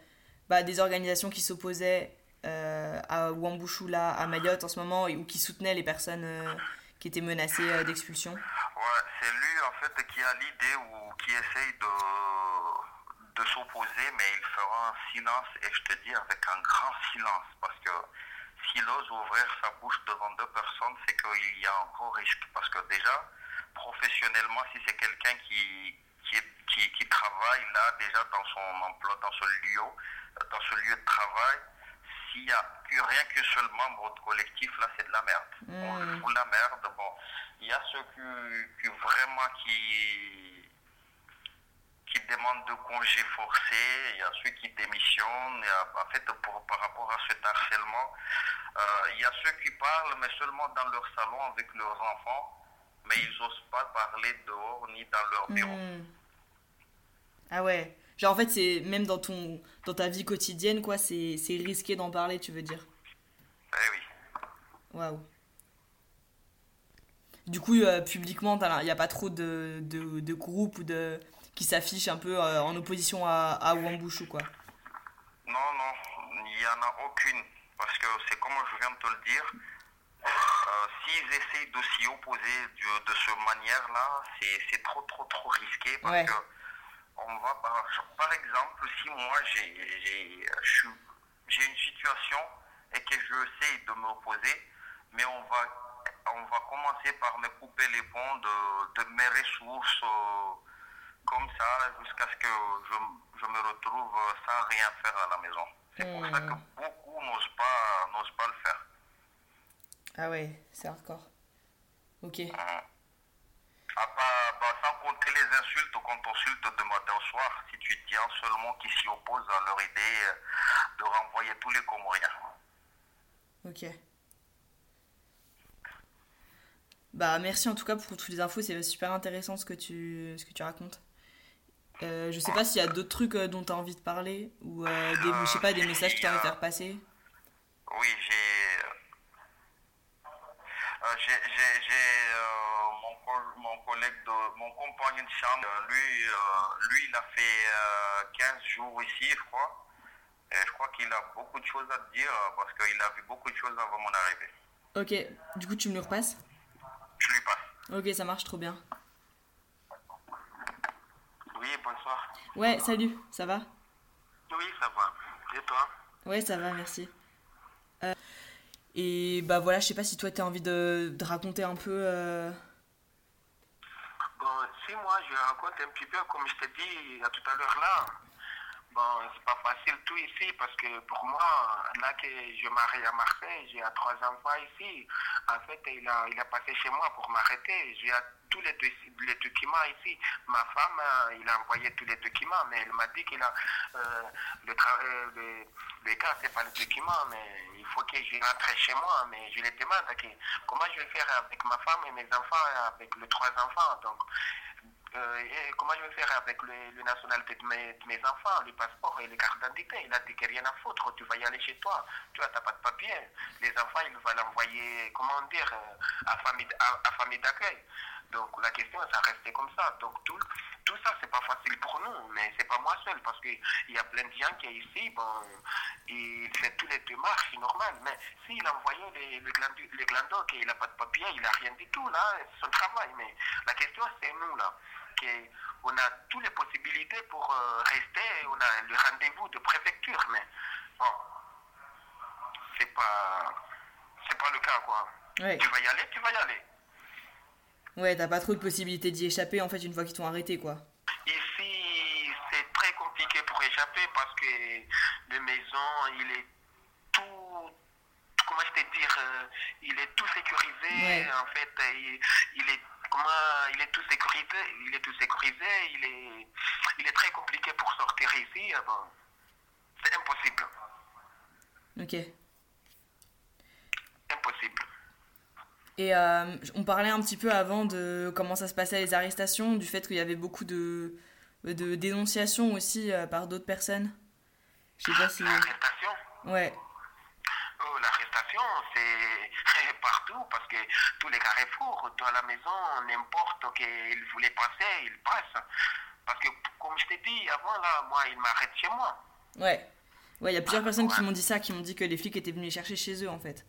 bah, des organisations qui s'opposaient euh, à Wambouchoula, à Mayotte en ce moment, ou qui soutenaient les personnes euh, qui étaient menacées euh, d'expulsion. Ouais, c'est lui en fait qui a l'idée ou qui essaye de, de s'opposer, mais il fera un silence et je te dis avec un grand silence parce que s'il ose ouvrir sa bouche devant deux personnes, c'est qu'il y a un gros risque parce que déjà, professionnellement, si c'est quelqu'un qui, qui, qui, travaille là déjà dans son emploi, dans ce lieu, dans ce lieu de travail, s'il n'y a que- rien qu'un seul membre de collectif, là, c'est de la merde. On Mm. fout la merde. Bon, il y a ceux qui, qui vraiment qui, qui demandent de congés forcés, il y a ceux qui démissionnent. Euh, en fait, pour- par rapport à cet harcèlement, euh, il y a ceux qui parlent, mais seulement dans leur salon avec leurs enfants, mais ils n'osent pas parler dehors ni dans leur bureau. Hmm. Ah ouais. Genre en fait c'est même dans ton dans ta vie quotidienne quoi, c'est c'est risqué d'en parler, tu veux dire. Eh oui. Waouh. Du coup, euh, publiquement, il n'y a pas trop de, de, de groupes ou de qui s'affichent un peu euh, en opposition à, à Wambushu, quoi. Non, non, il n'y en a aucune. Parce que c'est comme je viens de te le dire, euh, s'ils essayent de s'y opposer de, de cette manière-là, c'est c'est trop, trop, trop risqué. Parce Ouais. que on va par, par exemple, si moi j'ai une situation et que je sais de m'opposer, mais on va, on va commencer par me couper les ponts de, de mes ressources euh, comme ça jusqu'à ce que je, je me retrouve sans rien faire à la maison. C'est pour ça que beaucoup n'osent pas, pas le faire. Ah ouais, c'est hardcore. Ok. À part- bah, sans compter les insultes qu'on t'insulte de matin au soir, si tu tiens seulement qui s'y opposent à leur idée euh, de renvoyer tous les Comoriens. Ok. Bah merci en tout cas pour toutes les infos, c'est super intéressant ce que tu, ce que tu racontes. Euh, je sais pas s'il y a d'autres trucs euh, dont tu as envie de parler ou euh, des, je sais pas, des messages que tu as envie de faire passer. Oui, j'ai. Euh, j'ai euh, mon, mon collègue, de, mon compagnon de chambre, euh, lui, lui, il a fait euh, 15 jours ici, je crois. Et je crois qu'il a beaucoup de choses à te dire parce qu'il a vu beaucoup de choses avant mon arrivée. Ok, du coup tu me le repasses? Je lui passe. Ok, ça marche trop bien. Oui, bonsoir. Ouais, salut, ça va? Oui, ça va. Et toi? Ouais, ça va, merci. Euh, et bah voilà, je sais pas si toi t'as envie de, de raconter un peu. euh, Bon, si moi je raconte un petit peu, comme je t'ai dit tout à l'heure là, bon, c'est pas facile tout ici parce que pour moi, là que je marie à Marseille, j'ai trois enfants ici. En fait, il a, il a passé chez moi pour m'arrêter. Tous les, les documents ici. Ma femme, euh, il a envoyé tous les documents, mais elle m'a dit qu'il a euh, le, euh, le, le cas, pas le document, mais il faut que je rentre chez moi. Mais je lui demande comment je vais faire avec ma femme et mes enfants, avec les trois enfants. Donc, comment je vais faire avec le, le nationalité de mes, enfants, le passeport et les cartes d'identité Il a dit qu'il rien à foutre, tu vas y aller chez toi. Tu n'as pas de papier. Les enfants, il va l'envoyer, comment dire, à famille, à famille d'accueil. Donc la question, ça restait comme ça. Donc tout, tout ça, c'est pas facile pour nous, mais c'est pas moi seul, parce qu'il y a plein de gens qui est ici, bon, il fait tous les démarches, c'est normal. Mais s'il a envoyé les, les, glandu- les glandos, qu'il n'a pas de papier, il n'a rien du tout, là, c'est son travail. Mais la question, c'est nous, là, que on a toutes les possibilités pour euh, rester, on a le rendez-vous de préfecture, mais bon, c'est pas, c'est pas le cas, quoi. Tu vas y aller, tu vas y aller. Ouais, t'as pas trop de possibilités d'y échapper en fait une fois qu'ils t'ont arrêté quoi. Ici, c'est très compliqué pour échapper parce que les maisons, il est tout, comment je te dire, euh, il est tout sécurisé. Ouais. En fait, il, il est comment, il est tout sécurisé, il est tout sécurisé. Il est, il est très compliqué pour sortir ici. euh, Bon, c'est impossible, Ok. impossible. Et euh, on parlait un petit peu avant de comment ça se passait les arrestations, du fait qu'il y avait beaucoup de, de dénonciations aussi euh, par d'autres personnes. Je sais pas si. L'arrestation. Ouais. Oh, l'arrestation, c'est partout parce que tous les carrefours, dans la maison, n'importe qu'il voulait passer, il passe. Parce que, comme je t'ai dit avant, là, moi, il m'arrête chez moi. Ouais. Ouais, il y a plusieurs personnes qui m'ont dit ça, qui m'ont dit que les flics étaient venus les chercher chez eux en fait.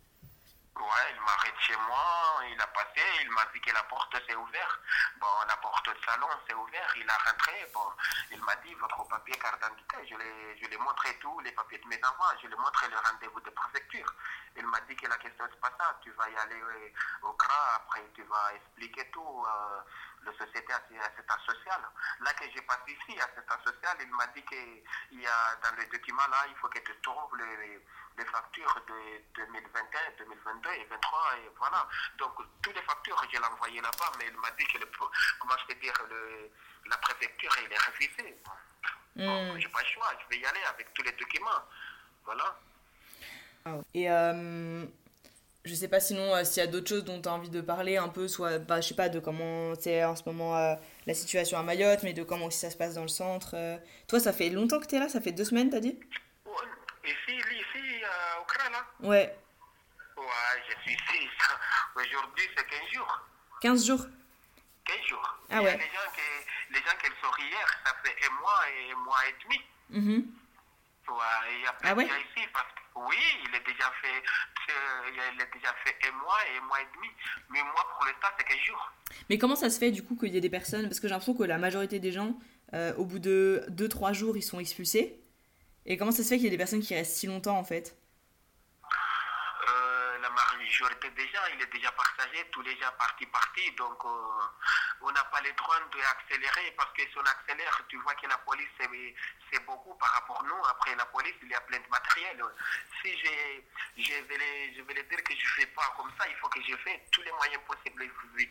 Ouais, il m'arrête chez moi, il a passé, il m'a dit que la porte s'est ouverte. Bon, la porte de salon s'est ouverte, il a rentré. Bon, il m'a dit votre papier carte d'identité. Je l'ai, je l'ai montré tous les papiers de mes enfants, je lui ai montré le rendez-vous de préfecture. Il m'a dit que la question c'est pas ça, tu vas y aller au CRA, après tu vas expliquer tout. Euh, le société assistance sociale. Là que j'ai passé ici, assistance sociale, il m'a dit qu'il y a dans le document là, il faut que tu trouves le, les factures de 2021, 2022 et 2023 et voilà. Donc toutes les factures, je l'ai envoyé là-bas, mais il m'a dit que le, comment je peux dire, le, la préfecture, il est refusé. Bon, j'ai pas le choix, je vais y aller avec tous les documents. Voilà. Et euh, je sais pas sinon euh, s'il y a d'autres choses dont tu as envie de parler un peu, soit, bah, je sais pas, de comment c'est en ce moment euh, la situation à Mayotte, mais de comment aussi ça se passe dans le centre. euh. Toi, ça fait longtemps que tu es là Ça fait deux semaines, t'as dit? Ouais, Ici, ici, euh, au Kra, là Ouais, Ouais, je suis ici. Aujourd'hui, c'est 15 jours. 15 jours. 15 jours. Ah Il y a ouais. Les gens, qui, les gens qui sont hier, ça fait un mois et un mois et demi. Mhm. Ouais, il Ah ouais? gens ici. Parce que, oui, il est déjà fait, il a déjà fait un mois et un mois et demi. Mais moi, pour l'instant, c'est 15 jours. Mais comment ça se fait du coup qu'il y ait des personnes? Parce que j'ai l'impression que la majorité des gens, euh, au bout de 2-3 jours, ils sont expulsés. Et comment ça se fait qu'il y ait des personnes qui restent si longtemps en fait? Majorité des gens, il est déjà partagé, tous les gens partis partis, donc euh, on n'a pas le droit d'accélérer parce que si on accélère, tu vois que la police c'est beaucoup par rapport à nous. Après la police, il y a plein de matériel. Si j'ai- je vais les, je vais les dire que je fais pas comme ça, il faut que je fais tous les moyens possibles.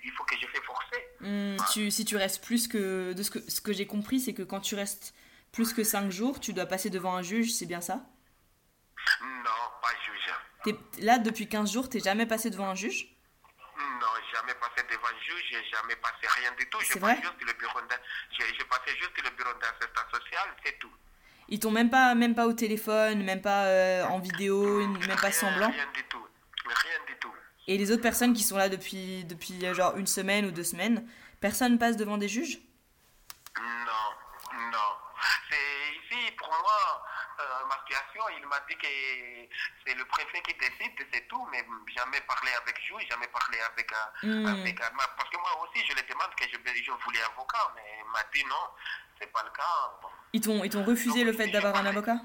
Il faut, que je fais forcer. Hmm, tu, Si tu restes plus que. De ce que, ce que j'ai compris, c'est que quand tu restes plus que 5 jours, tu dois passer devant un juge, c'est bien ça? Non, pas juge. T'es- Là, depuis 15 jours, t'es jamais passé devant un juge? Non, jamais passé devant le juge, j'ai jamais passé rien du tout. C'est J'ai vrai? passé juste le bureau d'in- j'ai j'ai passé juste le bureau d'assistance sociale, c'est tout. Ils t'ont même pas, même pas au téléphone, même pas euh, en vidéo, même pas semblant? Rien du tout. Rien du tout. Et les autres personnes qui sont là depuis, depuis euh, genre une semaine ou deux semaines, personne passe devant des juges? Non, non. C'est ici, pour moi, situation, il m'a dit que c'est le préfet qui décide, c'est tout, mais jamais parlé avec juge, jamais parlé avec, un- Hmm. avec Parce que moi aussi, je lui demande que je, je voulais avocat, mais il m'a dit non, c'est pas le cas. Bon. Ils t'ont, ils t'ont refusé le fait d'avoir un avocat?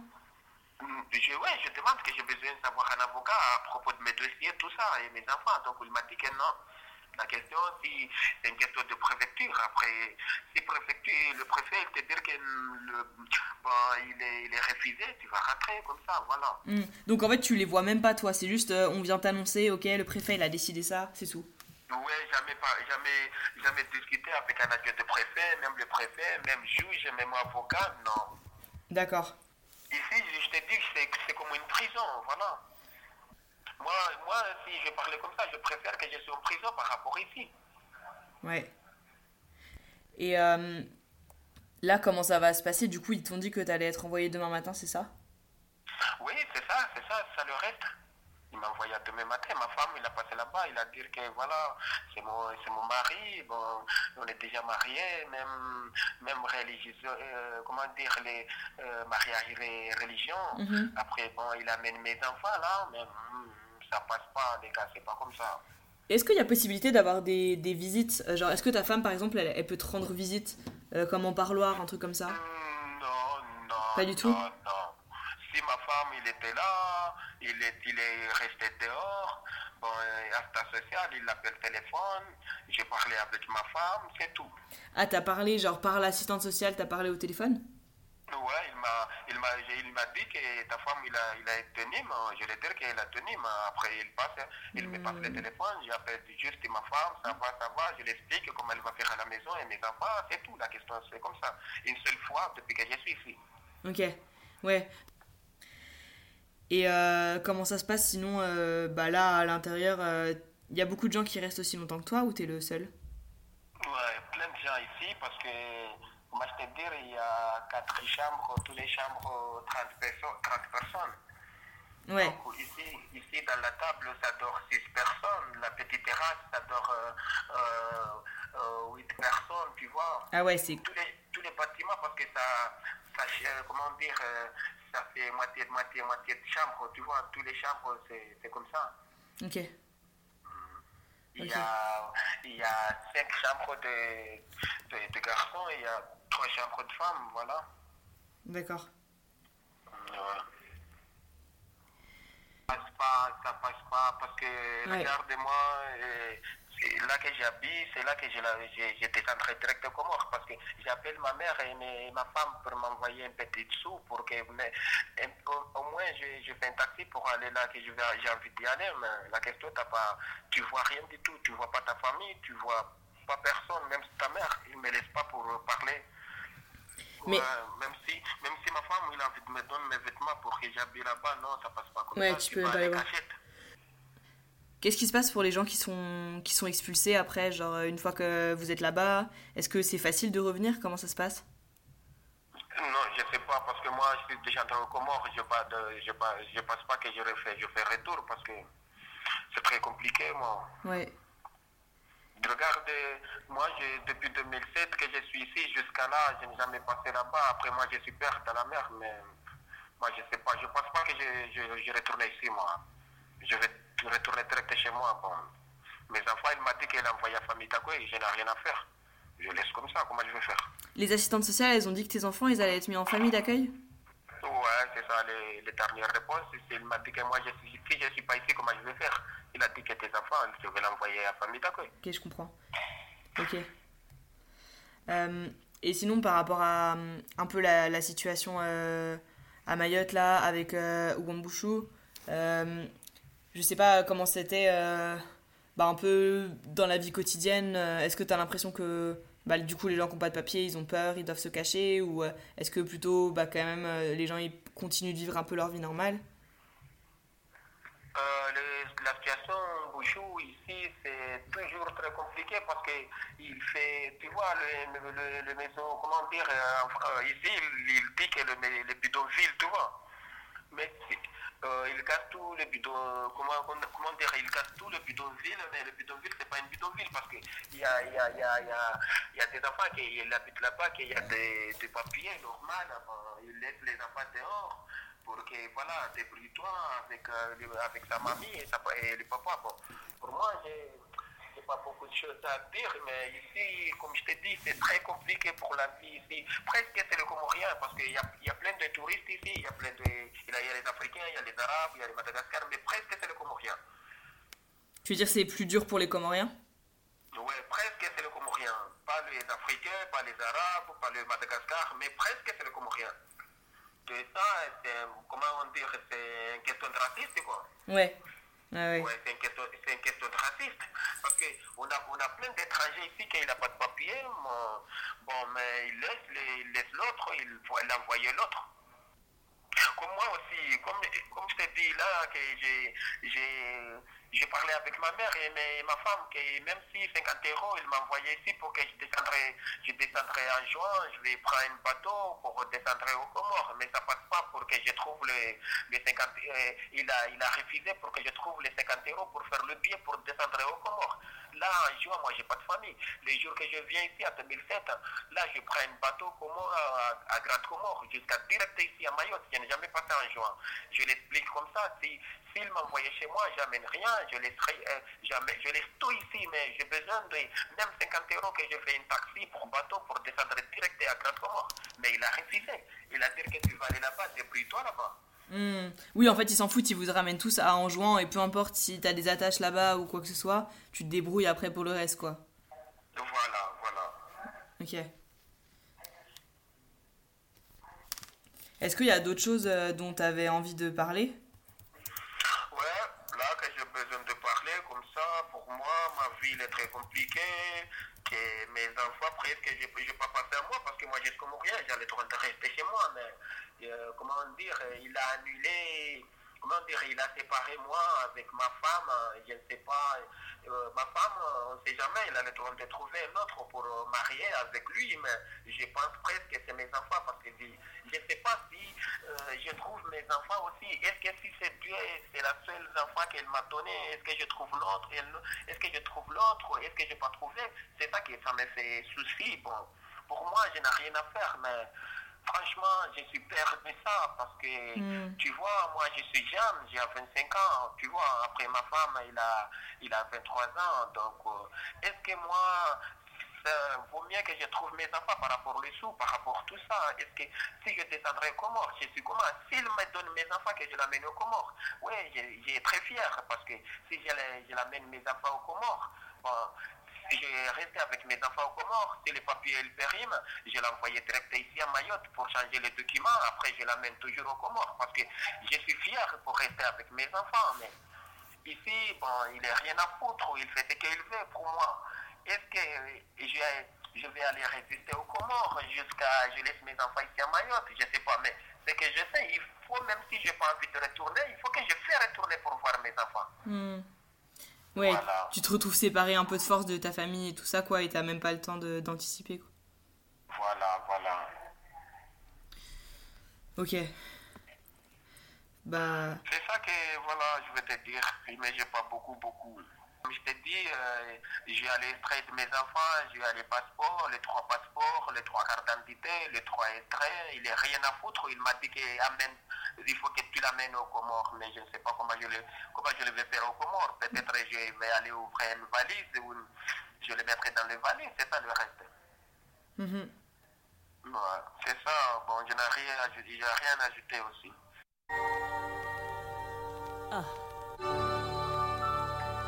Mm, Je, ouais, je demande que j'ai besoin d'avoir un avocat à propos de mes dossiers, tout ça, et mes enfants. Donc, il m'a dit que non. La question, si c'est une question de préfecture. Après, si préfecture, le préfet, il te dit que le, bon, il, est, il est refusé, tu vas rentrer comme ça, voilà. Hmm. Donc en fait, tu les vois même pas, toi. C'est juste, euh, on vient t'annoncer, ok, le préfet, il a décidé ça, c'est tout. Ouais, jamais, pas, jamais, jamais discuté avec un adjoint de préfet, même le préfet, même juge, même avocat, non. D'accord. Ici, je te dis que c'est comme une prison, voilà. Moi, moi, si je parlais comme ça, je préfère que je sois en prison par rapport ici. Ouais. Et euh, là, comment ça va se passer? Du coup, ils t'ont dit que t'allais être envoyé demain matin, c'est ça? Oui, c'est ça, c'est ça, ça le reste. Il m'a envoyé demain matin, ma femme, il a passé là-bas, il a dit que voilà, c'est mon, c'est mon mari, bon, on est déjà mariés, même, même religieux, euh, comment dire, les euh, mariages ré- religion. Mhm. Après, bon, il amène mes enfants là, mais hum, ça passe pas, les gars, c'est pas comme ça. Est-ce qu'il y a possibilité d'avoir des, des visites? Euh, Genre, est-ce que ta femme, par exemple, elle, elle peut te rendre visite euh, comme en parloir, un truc comme ça? Hum, Non, non. Pas du tout? Non, non. Si ma femme, il était là, il est, il est resté dehors, bon, euh, à ta sociale, il l'appelle téléphone, j'ai parlé avec ma femme, c'est tout. Ah, t'as parlé, genre, par l'assistante sociale, t'as parlé au téléphone? Ouais, il m'a, il m'a, il m'a dit que ta femme, il a, il a tenu, mais je vais dire qu'elle a tenu, mais après il passe, il me passe le téléphone, j'appelle juste ma femme, ça va, ça va, je l'explique comment elle va faire à la maison et mes enfants, c'est tout, la question c'est comme ça. Une seule fois depuis que je suis ici. Ok, ouais. Et euh, comment ça se passe? Sinon euh, Bah là, à l'intérieur, il y a beaucoup de gens qui restent aussi longtemps que toi ou t'es le seul? Ouais, plein de gens ici parce que, comment je te dire, il y a quatre chambres, toutes les chambres, 30 personnes. 30 personnes. Ouais. Donc ici, ici, dans la table, ça dort 6 personnes. La petite terrasse, ça dort 8 personnes, tu vois. Ah ouais, c'est. Tous les, tous les bâtiments, parce que ça, ça euh, comment dire, euh, ça fait moitié, moitié, moitié de chambre, tu vois. Tous les chambres, c'est c'est comme ça. Ok. Il, y a, il y a cinq chambres de, de, de garçons et il y a trois chambres de femmes, voilà. D'accord. Ça passe pas, ça passe pas parce que Ouais. regarde-moi, euh, là que j'habite, c'est là que je descendrai direct au Comores parce que j'appelle ma mère et mes- ma femme pour m'envoyer un petit sou pour que mais, un- au, au moins je, je fais un taxi pour aller là que je vais- j'ai envie d'y aller. Mais la question, t'as pas, tu vois rien du tout, tu vois pas ta famille, tu vois pas personne, même ta mère, il me laisse pas pour parler. Mais- Ouais, même si même si ma femme il a envie de me donner mes vêtements pour que j'habille là-bas, non, ça passe pas comme Ouais, ça. tu peux pas aller voir. Qu'est-ce qui se passe pour les gens qui sont, qui sont expulsés après, genre euh, une fois que vous êtes là-bas Est-ce que c'est facile de revenir? Comment ça se passe? Non, je sais pas, parce que moi, je suis déjà dans le Comores, je pas de, je pas, je pense pas que je refais, je fais retour, parce que c'est très compliqué, moi. Ouais. Regarde, moi, depuis 2007 que je suis ici, jusqu'à là, je n'ai jamais passé là-bas. Après, moi, je suis père dans la mer, mais moi, je sais pas, je pense pas que je retourne ici, moi. Je vais retourner direct chez moi. Bon. Mes enfants, il m'a dit qu'elle a envoyé à famille Takoué, je n'ai rien à faire. Je laisse comme ça, comment je vais faire? Les assistantes sociales, elles ont dit que tes enfants, ils allaient être mis en famille d'accueil Ouais, c'est ça, les, les dernières réponses. Il m'a dit que moi, je suis, si je ne suis pas ici, comment je vais faire? Il a dit que tes enfants, je vais l'envoyer à famille d'accueil. Ok, je comprends. Ok. Euh, et sinon, par rapport à euh, un peu la, la situation euh, à Mayotte, là, avec euh, euh, je sais pas comment c'était bah, un peu dans la vie quotidienne. Est-ce que tu as l'impression que bah, du coup, les gens qui n'ont pas de papier, ils ont peur, ils doivent se cacher Ou euh, est-ce que plutôt, bah, quand même, euh, les gens ils continuent de vivre un peu leur vie normale? Euh, la situation Bouchou ici, c'est toujours très compliqué parce que il fait, tu vois, le, le, le, maison, comment dire, ici, il, il dit que le, le bidonville, tu vois. Mais euh, il casse tout le bidon, comment, comment dire, il casse tout le bidonville, mais le bidonville, c'est pas une bidonville parce qu'il y a, y, a, y, a, y, a, y a des enfants qui ils habitent là-bas, qu'il y a des, des papiers normaux, enfin, il laisse les enfants dehors pour que, voilà, débrouille-toi avec, euh, avec sa mamie et, sa, et le papa. Bon, pour moi, j'ai pas beaucoup de choses à dire, mais ici, comme je t'ai dit, c'est très compliqué pour la vie ici. Presque c'est le Comorien, parce qu'il y a, y a plein de touristes ici, il y a plein de... Il y a, les Africains, il y a les Arabes, il y a les Madagascar, mais presque c'est le Comorien. Tu veux dire c'est plus dur pour les Comoriens? Ouais, presque c'est le Comorien. Pas les Africains, pas les Arabes, pas le Madagascar, mais presque c'est le Comorien. Et ça, c'est, comment dire, c'est une question de racisme, quoi. Ouais. Ah c'est une, question, c'est une question de racisme. Parce qu'on a, on a plein d'étrangers ici qui n'ont pas de papier. Bon, bon, mais il laisse, les- il laisse l'autre, il faut l'envoyer l'autre. Comme moi aussi, comme, comme je t'ai dit là, que j'ai, j'ai, parlé avec ma mère et mes- ma femme, que même si 50 euros, il m'a envoyé ici pour que je descendrai, je descendrai en juin, je vais prendre un bateau pour descendre au Comores, mais ça passe pas pour que je trouve les, les 50, euh, il, a, il a refusé pour que je trouve les 50 euros pour faire le billet pour descendre au Comores. Là, en juin, moi, j'ai pas de famille. Les jours que je viens ici, en 2007, là, je prends un bateau à, à Grand Comores, jusqu'à direct ici à Mayotte. Je n'ai jamais passé en juin. Je l'explique comme ça. Si, s'il m'envoyait chez moi, j'amène rien, je laisserai, euh, jamais, je laisse tout ici, mais j'ai besoin de même 50 euros que je fais un taxi pour bateau pour descendre direct à Grand Comores. Mais il a refusé. Il a dit que tu vas aller là-bas, débrouille-toi là-bas. Hmm. Oui, en fait, ils s'en foutent, ils vous ramènent tous à Anjouan et peu importe si t'as des attaches là-bas ou quoi que ce soit, tu te débrouilles après pour le reste, quoi. Voilà, voilà. Ok. Est-ce qu'il y a d'autres choses euh, dont t'avais envie de parler? Ouais, là que j'ai besoin de parler comme ça, pour moi, ma vie elle est très compliquée, que mes enfants presque, je ne peux pas passer à moi parce que moi je suis comme rien, j'allais trop rester chez moi, mais euh, comment dire, il a annulé, comment dire, il a séparé moi avec ma femme, je ne sais pas, euh, ma femme, on ne sait jamais, il allait de trouver un autre pour marier avec lui, mais je pense presque que c'est mes enfants parce que je ne sais pas si euh, je trouve mes enfants aussi. Est-ce que si c'est Dieu, c'est la seule enfant qu'elle m'a donné, est-ce que je trouve l'autre Est-ce que je trouve l'autre Est-ce que je n'ai pas trouvé? C'est ça qui ça me fait souci. Bon, pour moi, je n'ai rien à faire, mais franchement, je suis peur de ça parce que, Mm. tu vois, moi, je suis jeune, j'ai 25 ans, tu vois, après ma femme, il a, il a 23 ans, donc, euh, est-ce que moi, ça vaut mieux que je trouve mes enfants par rapport aux sous, par rapport à tout ça? Est-ce que si je descendrai au Comores, je suis comment? S'il me donne mes enfants, que je l'amène au Comores, oui, j'ai très fier parce que si je, je l'amène mes enfants au Comores, Bon, j'ai resté avec mes enfants aux Comores. Si les papiers je l'ai envoyé direct ici à Mayotte pour changer les documents. Après, je l'amène toujours aux Comores parce que je suis fier pour rester avec mes enfants. Mais ici, bon, il n'a rien à foutre. Il fait ce qu'il veut pour moi. Est-ce que je, je vais aller résister aux Comores jusqu'à je laisse mes enfants ici à Mayotte? Je ne sais pas. Mais ce que je sais, il faut, même si je n'ai pas envie de retourner, il faut que je fasse retourner pour voir mes enfants. Hmm. Ouais, Voilà. tu te retrouves séparé un peu de force de ta famille et tout ça, quoi, et t'as même pas le temps de- d'anticiper, quoi. Voilà, voilà. Ok. Bah. C'est ça que voilà, je vais te dire, mais j'ai pas beaucoup, beaucoup. Comme je t'ai dit, euh, j'ai allé extraire de mes enfants, j'ai allé passeport, les trois passeports, les trois cartes d'identité, les trois extraits, il est rien à foutre. Il m'a dit qu'il amène, il faut que tu l'amènes aux Comores, mais je ne sais pas comment je le, comment je le vais faire aux Comores. Peut-être je vais aller ouvrir une valise ou une- je le mettrai dans les valises, c'est ça le reste. mhm. Ouais, c'est ça, bon, je n'ai rien rien ajouté aussi.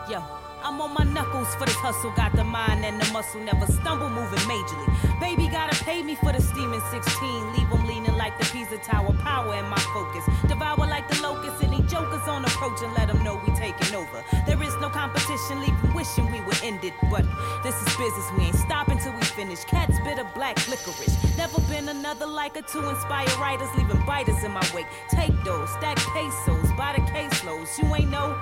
Yo, I'm on my knuckles for this hustle. Got the mind and the muscle, never stumble moving majorly. Baby gotta pay me for the steaming 16. Leave 'em leaning like the Pisa Tower. Power in my focus. Devour like the locust. Any jokers on approach and let 'em know we taking over. There is no competition, leave 'em wishing we would end it. But this is business, we ain't stopping till we finish. Cats bit of black licorice. Never been another like her to inspire writers, leaving biters in my wake. Take those, stack pesos, buy the caseloads. You ain't know.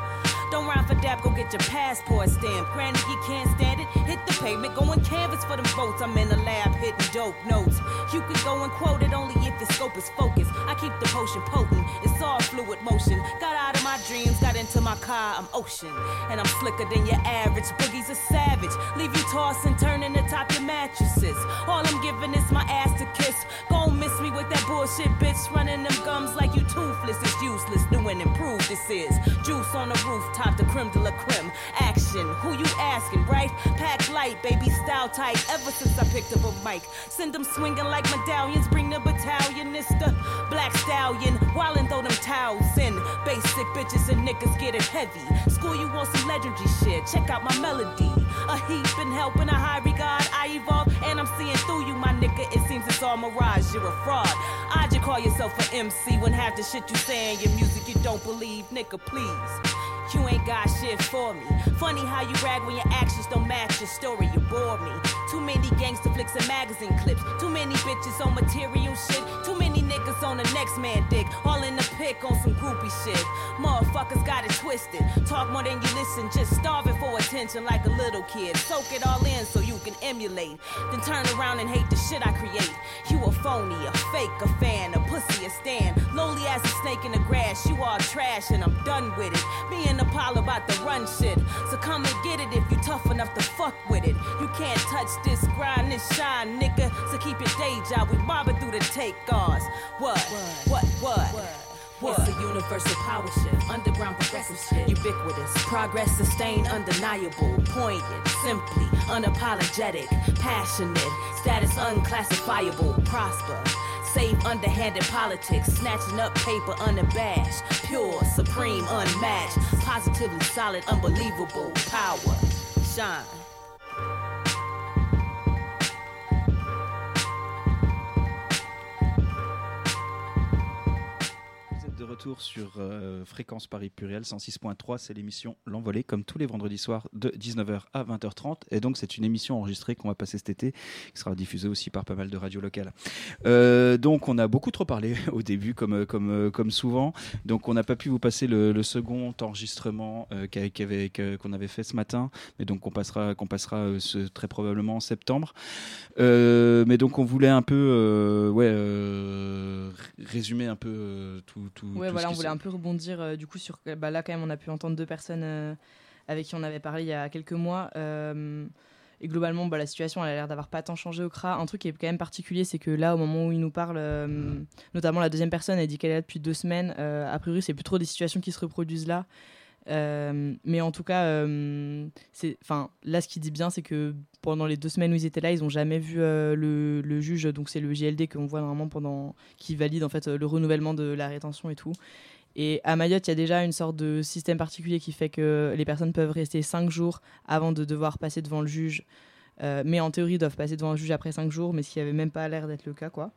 Don't rhyme for dap, go get your passport stamp. Granny, you can't stand it. Hit the pavement, go and canvas for them votes. I'm in the lab hitting dope notes. You can go and quote it only if the scope is focused. I keep the potion potent, it's all fluid motion. Got out of my dreams, got into my car, I'm ocean. And I'm slicker than your average. Boogie's a savage. Leave you tossing, turning atop your mattresses. All I'm giving is my ass to kiss. Gon' bullshit, bitch. Running them gums like you toothless. It's useless. New improved this is. Juice on the rooftop, the creme de la creme. Action. Who you asking, right? Pack light, baby, style tight. Ever since I picked up a mic, send them swinging like medallions. Bring the battalion. It's the black stallion. While and throw them towels in. Basic bitches and niggas get it heavy. School you want some legendary shit. Check out my melody. A heap and help in a high regard. I evolve and I'm seeing through you, my nigga. It seems it's all mirage. You're a fraud. I just call yourself an MC when half the shit you say in your music you don't believe, nigga. Please. You ain't got shit for me. Funny how you brag when your actions don't match your story. You bore me. Too many gangster flicks and magazine clips. Too many bitches on material shit. Too many niggas on the next man dick. All in the pick on some groupie shit. Motherfuckers got it twisted. Talk more than you listen. Just starving for attention like a little kid. Soak it all in so you can emulate. Then turn around and hate the shit I create. You a phony, a fake, a fan, a pussy, a stand. Lowly as a snake in the grass. You all trash and I'm done with it. Me and Apollo about to run shit. So come and get it if you tough enough to fuck with it. You can't touch this, grind this shine, nigga. So keep your day job. We mobbing through the take guards. What? What? What? What? What? It's a universal power shift, underground progressive shit, ubiquitous, progress sustained, undeniable, poignant, simply unapologetic, passionate, status unclassifiable, prosper. Save underhanded politics, snatching up paper unabashed, pure, supreme, unmatched, positively solid, unbelievable power. Shine. Retour sur euh, Fréquence Paris Pluriel 106.3, c'est l'émission L'Envolée, comme tous les vendredis soirs de 19h à 20h30. Et donc, c'est une émission enregistrée qu'on va passer cet été, qui sera diffusée aussi par pas mal de radios locales. Euh, donc, on a beaucoup trop parlé au début, comme, comme, euh, comme souvent. Donc, on n'a pas pu vous passer le, le second enregistrement euh, qu'on avait fait ce matin, mais donc qu'on passera, qu'on passera ce- très probablement en septembre. Mais donc, on voulait un peu ouais, résumer un peu tout, tout, Ouais, tout voilà, on voulait un peu rebondir euh, du coup sur. Bah, là, quand même, on a pu entendre deux personnes euh, avec qui on avait parlé il y a quelques mois. euh, et globalement, bah, la situation elle a l'air d'avoir pas tant changé au CRA. Un truc qui est quand même particulier, c'est que là, au moment où ils nous parlent, euh, notamment la deuxième personne, elle dit qu'elle est là depuis deux semaines. A priori, c'est plus trop des situations qui se reproduisent là. Euh, mais en tout cas, euh, là, ce qu'il dit bien, c'est que pendant les deux semaines où ils étaient là, ils n'ont jamais vu euh, le, le juge. Donc c'est le JLD qu'on voit normalement pendant, qui valide en fait le renouvellement de la rétention et tout. Et à Mayotte, il y a déjà une sorte de système particulier qui fait que les personnes peuvent rester cinq jours avant de devoir passer devant le juge. Euh, mais en théorie, ils doivent passer devant un juge après cinq jours, mais ce qui avait même pas l'air d'être le cas, quoi.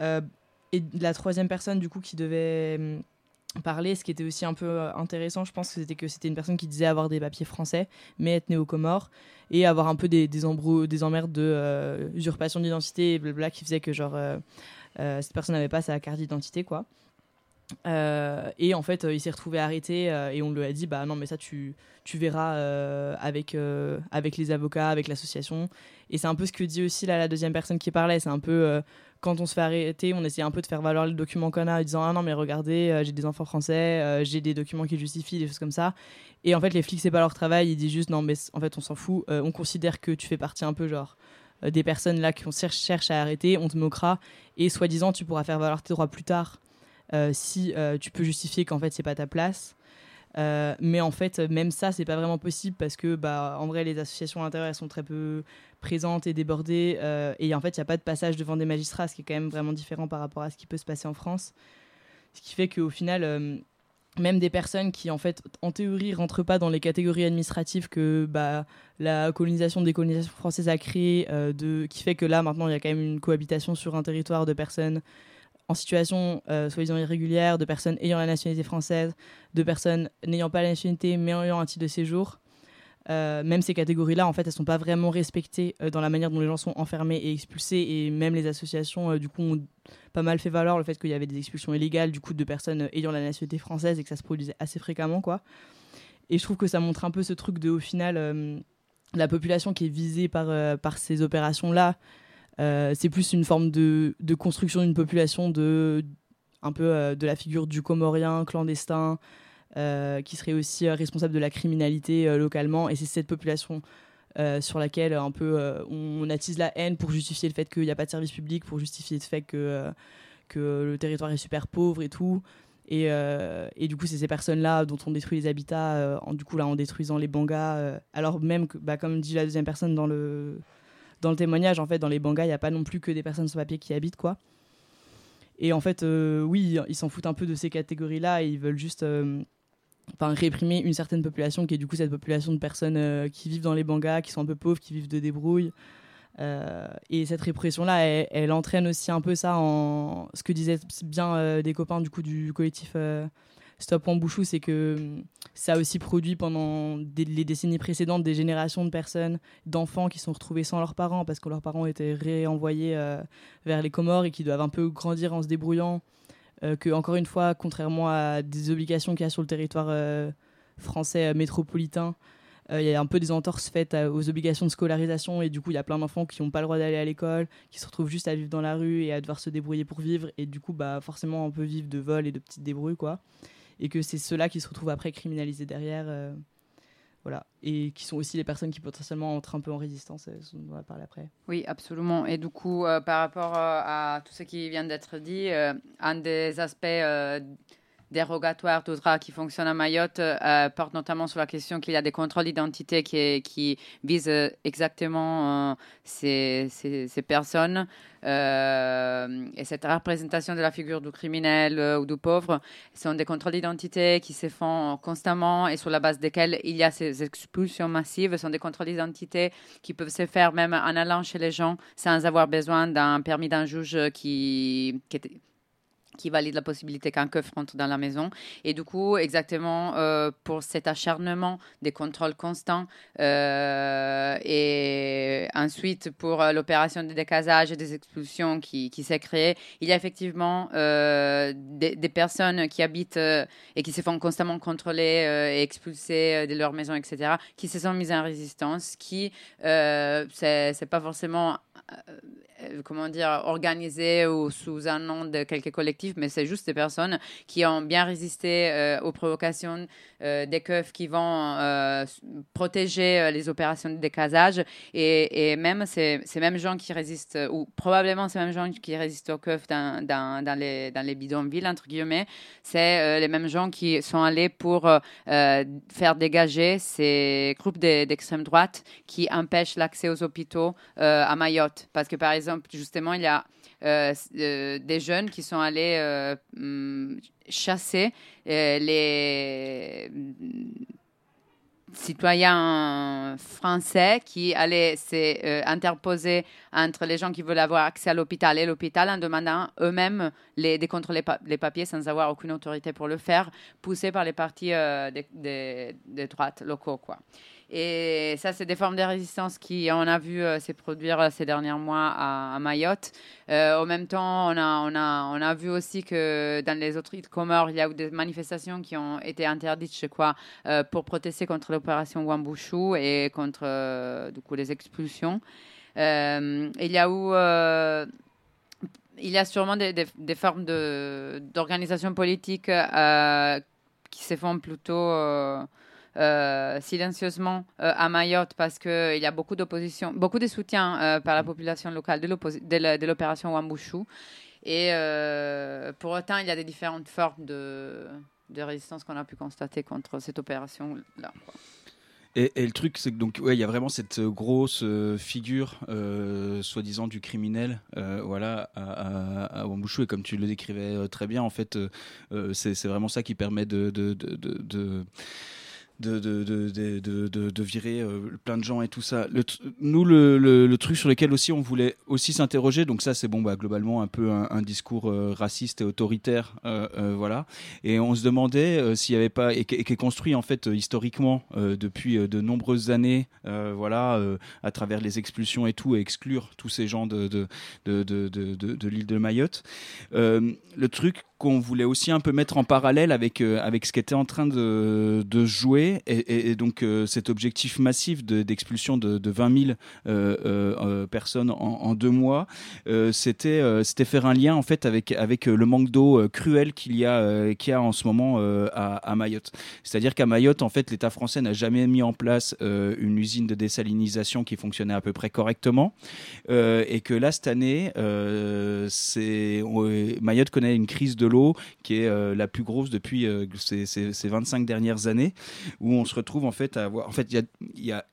Euh, et la troisième personne, du coup, qui devait parler, ce qui était aussi un peu euh, intéressant, je pense que c'était que c'était une personne qui disait avoir des papiers français, mais être née aux Comores, et avoir un peu des, embrouilles, des emmerdes de euh, usurpation d'identité blabla, qui faisait que, genre, euh, cette personne n'avait pas sa carte d'identité, quoi. Euh, et en fait, euh, il s'est retrouvé arrêté euh, et on lui a dit bah non mais ça tu, tu verras avec avec les avocats, avec l'association. Et c'est un peu ce que dit aussi là la deuxième personne qui parlait. C'est un peu quand on se fait arrêter, on essaie un peu de faire valoir les documents qu'on a en disant ah non mais regardez j'ai des enfants français, j'ai des documents qui justifient des choses comme ça. Et en fait les flics c'est pas leur travail. Ils disent juste non mais en fait on s'en fout. On considère que tu fais partie un peu genre des personnes là qu'on cherche, à arrêter, on te moquera et soi-disant tu pourras faire valoir tes droits plus tard si euh, tu peux justifier qu'en fait c'est pas ta place. Euh, mais en fait, même ça, c'est pas vraiment possible parce que, bah, en vrai, les associations à l'intérieur elles sont très peu présentes et débordées. euh, et en fait, il n'y a pas de passage devant des magistrats, ce qui est quand même vraiment différent par rapport à ce qui peut se passer en France. Ce qui fait qu'au final, euh, même des personnes qui, en fait, en théorie, rentrent pas dans les catégories administratives que bah, la colonisation, décolonisation française a créées, euh, qui fait que là, maintenant, il y a quand même une cohabitation sur un territoire de personnes en situation euh, soi-disant irrégulière, de personnes ayant la nationalité française, de personnes n'ayant pas la nationalité mais ayant un titre de séjour. Euh, même ces catégories-là, en fait, elles sont pas vraiment respectées euh, dans la manière dont les gens sont enfermés et expulsés. Et même les associations, euh, du coup, ont pas mal fait valoir le fait qu'il y avait des expulsions illégales, du coup, de personnes ayant la nationalité française et que ça se produisait assez fréquemment, quoi. Et je trouve que ça montre un peu ce truc de, au final, la population qui est visée par, par ces opérations-là, c'est plus une forme de, construction d'une population de un peu euh, de la figure du comorien clandestin euh, qui serait aussi euh, responsable de la criminalité euh, localement. Et c'est cette population euh, sur laquelle un peu euh, on, attise la haine pour justifier le fait qu'il n'y a pas de service public pour justifier le fait que, euh, que le territoire est super pauvre et tout. Et, euh, et du coup c'est ces personnes là dont on détruit les habitats euh, en, du coup là en détruisant les bangas euh, alors même que bah, comme dit la deuxième personne dans le dans le témoignage, en fait, dans les bangas, il n'y a pas non plus que des personnes sans papier qui habitent, quoi. Et en fait, euh, oui, ils s'en foutent un peu de ces catégories-là ils veulent juste euh, réprimer une certaine population qui est du coup cette population de personnes euh, qui vivent dans les bangas, qui sont un peu pauvres, qui vivent de débrouille. Euh, et cette répression-là, elle, entraîne aussi un peu ça en. Ce que disaient bien des copains du coup du collectif Stop Wambouchou, c'est que ça a aussi produit pendant les décennies précédentes des générations de personnes, d'enfants qui sont retrouvés sans leurs parents parce que leurs parents étaient réenvoyés euh, vers les Comores et qui doivent un peu grandir en se débrouillant. Euh, que, encore une fois, contrairement à des obligations qu'il y a sur le territoire euh, français euh, métropolitain, il y a un peu des entorses faites aux obligations de scolarisation et du coup, il y a plein d'enfants qui n'ont pas le droit d'aller à l'école, qui se retrouvent juste à vivre dans la rue et à devoir se débrouiller pour vivre. Et du coup, bah, forcément, on peut vivre de vol et de petites débrouilles, quoi et que c'est ceux-là qui se retrouvent après criminalisés derrière. euh, voilà. Et qui sont aussi les personnes qui potentiellement entrent un peu en résistance, euh, on va parler après. Oui, absolument. Et du coup, euh, par rapport à tout ce qui vient d'être dit, un des aspects dérogatoires du droit qui fonctionne à Mayotte euh, porte notamment sur la question qu'il y a des contrôles d'identité qui, qui visent euh, exactement euh, ces, ces- personnes. Et cette représentation de la figure du criminel ou du pauvre sont des contrôles d'identité qui se font constamment et sur la base desquels il y a ces expulsions massives. Sont des contrôles d'identité qui peuvent se faire même en allant chez les gens sans avoir besoin d'un permis d'un juge qui, qui valide la possibilité qu'un keuf rentre dans la maison. Et du coup, exactement euh, pour cet acharnement des contrôles constants euh, et ensuite pour euh, l'opération de décasage et des expulsions qui, qui s'est créée, il y a effectivement des, personnes qui habitent et qui se font constamment contrôler et expulser de leur maison, etc., qui se sont mises en résistance, qui, c'est pas forcément, comment dire, organisé ou sous un nom de quelques collectifs mais c'est juste des personnes qui ont bien résisté euh, aux provocations euh, des keufs qui vont euh, protéger les opérations de décasage. Et, même ces, mêmes gens qui résistent, ou probablement ces mêmes gens qui résistent aux keufs dans, les, dans les bidonvilles, entre guillemets, c'est les mêmes gens qui sont allés pour faire dégager ces groupes de- d'extrême droite qui empêchent l'accès aux hôpitaux à Mayotte. Parce que, par exemple, justement, il y a des jeunes qui sont allés euh, hum, chasser euh, les hum, citoyens français qui allaient s'interposer entre les gens qui veulent avoir accès à l'hôpital et l'hôpital en demandant eux-mêmes les, de contrôler les papiers sans avoir aucune autorité pour le faire, poussés par les partis euh, des droites locaux. Quoi. Et ça, c'est des formes de résistance qui, on a vu euh, se produire euh, ces derniers mois à, Mayotte. Euh, en même temps, on a, on, a, on a vu aussi que dans les autres îles Comores, il y a eu des manifestations qui ont été interdites, je crois, euh, pour protester contre l'opération Wambushu et contre du coup, les expulsions. Il y a eu. il y a sûrement des, des- des formes d'organisation politique qui se font plutôt euh, silencieusement euh, à Mayotte parce qu'il y a beaucoup d'opposition, beaucoup de soutien euh, par la population locale de l'opération Wambushu. Et pour autant, il y a des différentes formes de, résistance qu'on a pu constater contre cette opération-là. Et, le truc, c'est que donc ouais, il y a vraiment cette grosse figure, soi-disant du criminel, voilà, à, à, Wambushu. Et comme tu le décrivais très bien, en fait, c'est vraiment ça qui permet de- de- virer euh, plein de gens et tout ça. Le nous, le, truc sur lequel aussi on voulait aussi s'interroger, donc ça c'est bon, bah, globalement un peu un, discours euh, raciste et autoritaire, euh, euh, voilà. Et on se demandait euh, s'il n'y avait pas, et qui est construit en fait euh, historiquement euh, depuis euh, de nombreuses années, euh, voilà, euh, à travers les expulsions et tout, et exclure tous ces gens de, de, l'île de Mayotte. Euh, le truc qu'on voulait aussi un peu mettre en parallèle avec, euh, avec ce qui était en train de, de jouer, et, donc euh, cet objectif massif de- d'expulsion de, de 20 000 euh, euh, personnes en, deux mois, c'était c'était faire un lien en fait avec, avec le manque d'eau cruel qu'il y, a, qu'il y a en ce moment à, Mayotte. C'est-à-dire qu'à Mayotte, en fait, l'État français n'a jamais mis en place une usine de désalinisation qui fonctionnait à peu près correctement. Et que là, cette année, Mayotte connaît une crise de l'eau qui est euh, la plus grosse depuis euh, ces, ces- ces 25 dernières années, où on se retrouve en fait à avoir. En fait, il y a, il y a-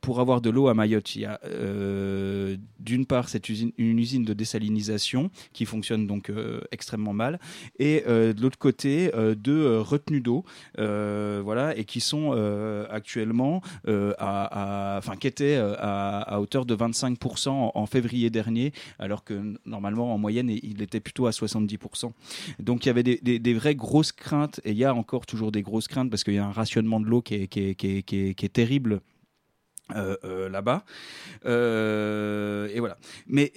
pour avoir de l'eau à Mayotte, il y a euh, d'une part cette usine, une usine de désalinisation qui fonctionne donc euh, extrêmement mal, et euh, de l'autre côté deux retenues d'eau, voilà, et qui sont actuellement à, enfin qui étaient à, hauteur de 25% en, février dernier, alors que normalement en moyenne il était plutôt à 70%. Donc il y avait des, vraies grosses craintes, et il y a encore toujours des grosses craintes parce qu'il y a un rationnement de l'eau qui est terrible euh, euh, là-bas. Euh, et voilà. Mais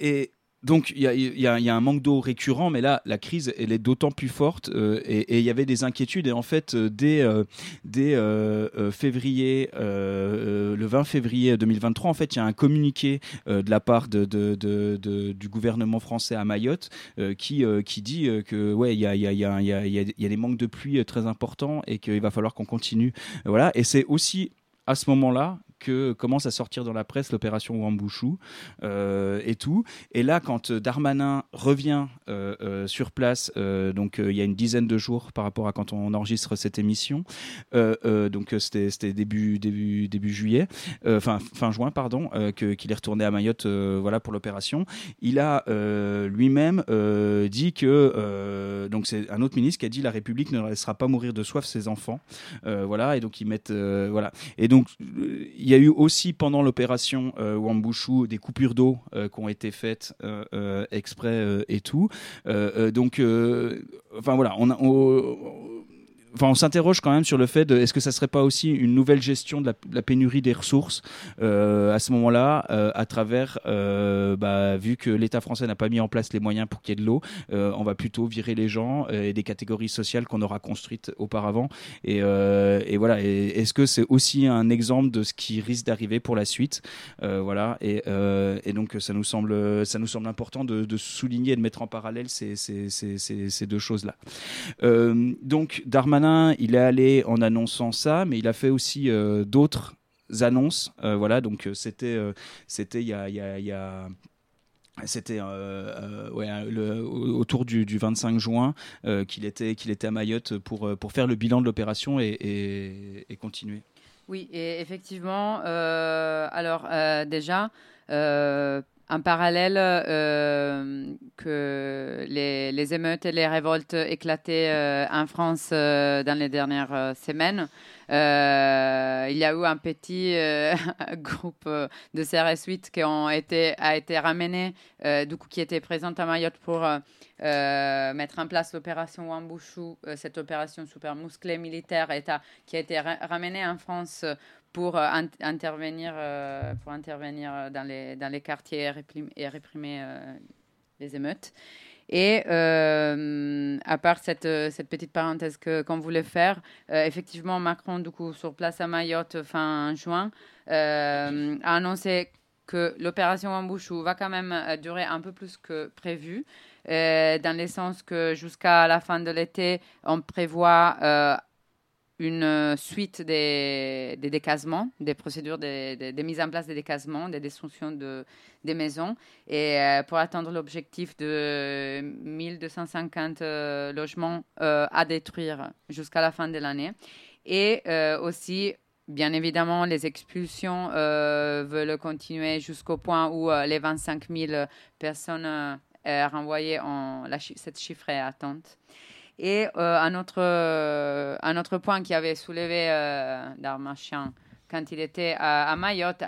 donc il y a, un manque d'eau récurrent, mais là la crise elle est d'autant plus forte euh, et il y avait des inquiétudes et en fait euh, dès, euh, dès euh, euh, février, euh, euh, le 20 février 2023, en fait il y a un communiqué euh, de la part du gouvernement français à Mayotte euh, qui, euh, qui dit euh, que ouais il y a, y, a, des manques de pluie euh, très importants et qu'il va falloir qu'on continue. Voilà et c'est aussi à ce moment-là commence à sortir dans la presse l'opération Wambushu euh, et tout. Et là, quand euh, Darmanin revient euh, sur place, donc il y a une dizaine de jours par rapport à quand on enregistre cette émission, donc c'était début, début, début juillet, enfin fin juin, pardon, qu'il est retourné à Mayotte voilà, pour l'opération. Il a lui-même dit que, donc c'est un autre ministre qui a dit la République ne laissera pas mourir de soif ses enfants. Voilà, et donc ils mettent. voilà. Et donc, il y a eu aussi pendant l'opération euh, Wambushu des coupures d'eau euh, qui ont été faites euh, exprès et tout. Donc, enfin voilà, on a. on- on s'interroge quand même sur le fait de est-ce que ça serait pas aussi une nouvelle gestion de la, pénurie des ressources euh, à ce moment-là, euh, à travers, euh, bah, vu que l'État français n'a pas mis en place les moyens pour qu'il y ait de l'eau, on va plutôt virer les gens et des catégories sociales qu'on aura construites auparavant. Et, voilà. Est-ce que c'est aussi un exemple de ce qui risque d'arriver pour la suite Voilà. Et, donc ça nous semble, ça nous semble important de, souligner et de mettre en parallèle ces, ces, deux choses-là. Donc Darmanin, il est allé en annonçant ça, mais il a fait aussi euh, d'autres annonces. Euh, voilà, donc euh, c'était, c'était il y a, c'était autour du, du 25 juin qu'il était, qu'il était à Mayotte pour, pour faire le bilan de l'opération et, et- continuer. Oui, et effectivement, alors déjà, en parallèle euh, que les, émeutes et les révoltes éclataient euh, en France euh, dans les dernières semaines, il y a eu un petit groupe de CRS-8 qui ont été, a été ramené, du coup, qui était présent à Mayotte pour mettre en place l'opération Wambushu, euh, cette opération super musclée militaire qui a été ra- ramenée en France pour euh, intervenir, euh, pour intervenir euh, dans les, dans les quartiers et réprim- et réprimer les émeutes. Et à part cette, cette petite parenthèse qu'on voulait faire, effectivement, Macron, du coup, sur place à Mayotte fin juin, a annoncé que l'opération Wambushu va quand même durer un peu plus que prévu, dans le sens que jusqu'à la fin de l'été, on prévoit une euh, suite des, des décasements, des procédures de, de- mise en place des décasements, des destructions de, des maisons, et euh, pour atteindre l'objectif de 1250 euh, logements euh, à détruire jusqu'à la fin de l'année. Et aussi, bien évidemment, les expulsions veulent continuer jusqu'au point où les 25 000 personnes renvoyées, en, la cette chiffre est atteinte. Et euh, un, autre, euh, un autre point qui avait soulevé euh, Darmachian quand il était à, Mayotte,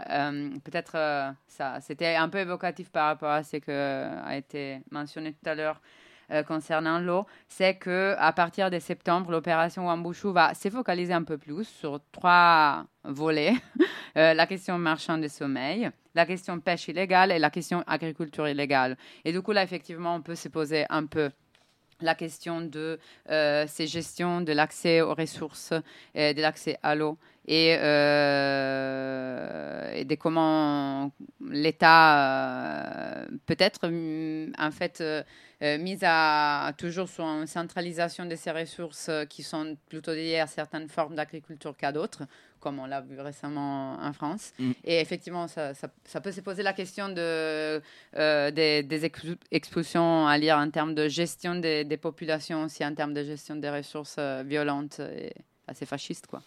peut-être ça, c'était un peu évocatif par rapport à ce qui a été mentionné tout à l'heure concernant l'eau, c'est que à partir de septembre, l'opération Wambushu va se focaliser un peu plus sur trois volets la question marchand de sommeil, la question pêche illégale et la question agriculture illégale. Et du coup, là, effectivement, on peut se poser un peu la question de euh, ces gestions de l'accès aux ressources, et de l'accès à l'eau et, euh, et de comment l'État euh, peut-être mm, en fait euh, euh, mise à toujours sur une centralisation de ces ressources qui sont plutôt liées à certaines formes d'agriculture qu'à d'autres, comme on l'a vu récemment en France. Mm. Et effectivement, ça, ça- ça peut se poser la question de, euh, des, des ex- expulsions à lire en termes de gestion des, des populations, aussi en termes de gestion des ressources violentes et assez fascistes. Quoi.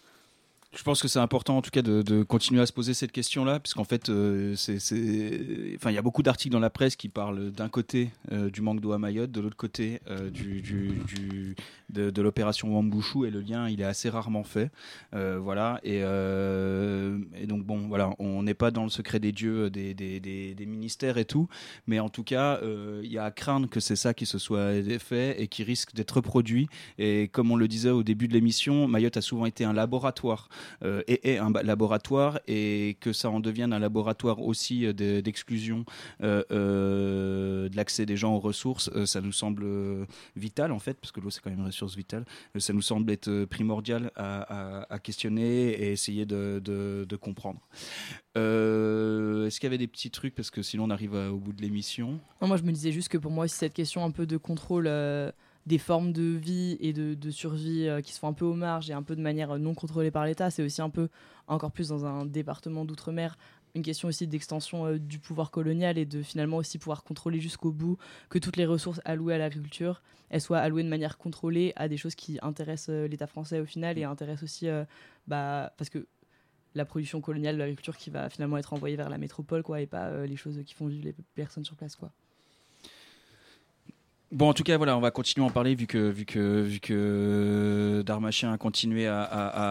Je pense que c'est important en tout cas de, continuer à se poser cette question-là, puisqu'en fait, euh, il y a beaucoup d'articles dans la presse qui parlent d'un côté euh, du manque d'eau à Mayotte, de l'autre côté euh, de, l'opération Wambushu, et le lien, il est assez rarement fait. Voilà, et, donc bon, voilà, on n'est pas dans le secret des dieux des, des- ministères et tout, mais en tout cas, il y a à craindre que c'est ça qui se soit fait et qui risque d'être reproduit. Et comme on le disait au début de l'émission, Mayotte a souvent été un laboratoire euh, et est un laboratoire et que ça en devienne un laboratoire aussi euh, de- d'exclusion euh, euh, de l'accès des gens aux ressources, ça nous semble vital en fait, parce que l'eau c'est quand même une ressource vitale, ça nous semble être primordial à, questionner et essayer de, comprendre. Est-ce qu'il y avait des petits trucs, parce que sinon on arrive au bout de l'émission. Moi, je me disais juste que pour moi, aussi, cette question un peu de contrôle des formes de vie et de, de survie euh, qui se font un peu aux marges et un peu de manière euh, non contrôlée par l'État, c'est aussi un peu, encore plus dans un département d'outre-mer, une question aussi d'extension euh, du pouvoir colonial et de finalement aussi pouvoir contrôler jusqu'au bout que toutes les ressources allouées à l'agriculture, elles soient allouées de manière contrôlée à des choses qui intéressent euh, l'État français au final et intéressent aussi, bah, parce que la production coloniale de l'agriculture qui va finalement être envoyée vers la métropole quoi et pas les choses qui font vivre les personnes sur place quoi. Bon, en tout cas, voilà, on va continuer à en parler vu que, vu que, vu que a continué à,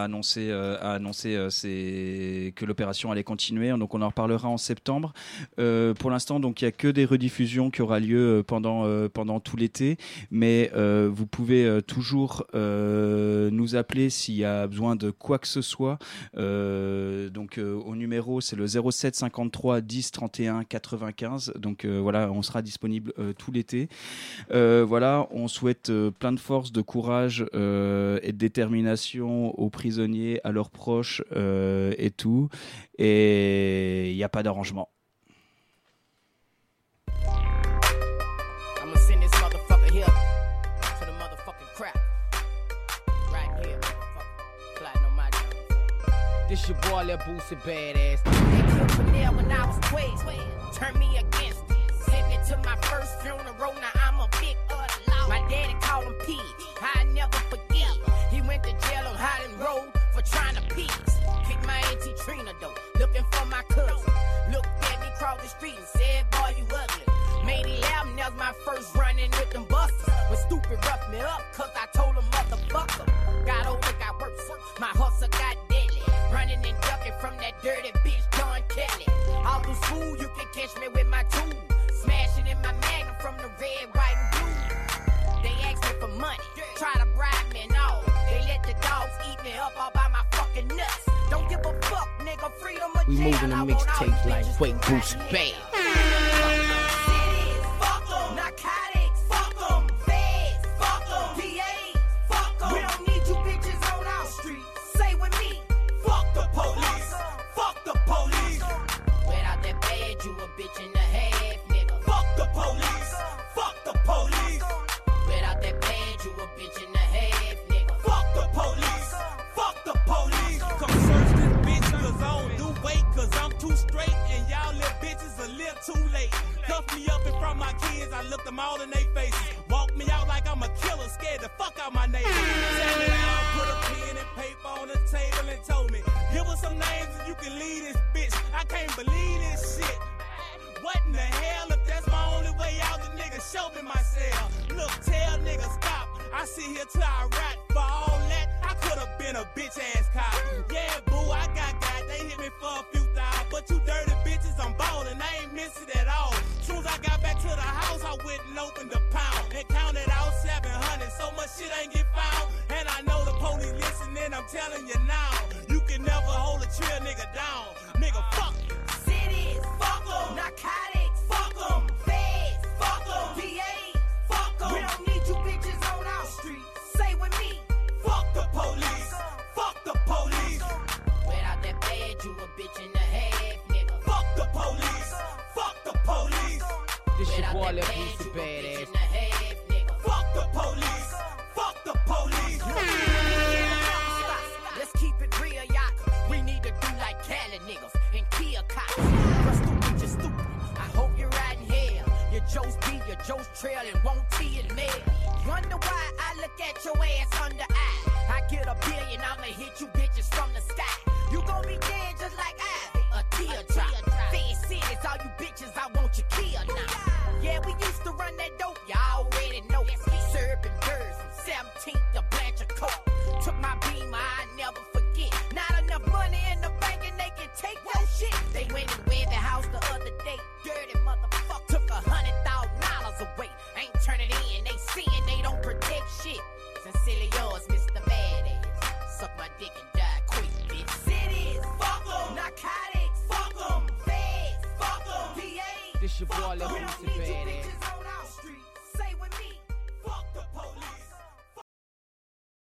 annoncer, à annoncer euh, euh, ses... que l'opération allait continuer. Donc, on en reparlera en septembre. Euh, pour l'instant, donc, il n'y a que des rediffusions qui aura lieu pendant, pendant tout l'été. Mais vous pouvez toujours nous appeler s'il y a besoin de quoi que ce soit. donc, au numéro, c'est le 07 53 10 31 95. Donc, voilà, on sera disponible tout l'été. Euh, voilà, on souhaite euh, plein de force, de courage euh, et de détermination aux prisonniers, à leurs proches et tout. Et il n'y a pas d'arrangement. This your boy, that boost badass. They killed Cornell when I was 12. Turn me against it. Send it to my first funeral. Now Katrina though. Looking for my cousin. Looked at me across the street and said, boy, you ugly. Made 11, that was my first running with them busters. When stupid roughed me up, cause I told them motherfucker. Got older, got worse. My hustle got deadly. Running and ducking from that dirty bitch, John Kelly. All through school, you can catch me with my tool. Smashing in my magnum from the red, white, and blue. They asked me for money, try to bribe me and all. They let the dogs eat me up all by my we moving the mixtapes like Quake Bruce Bang.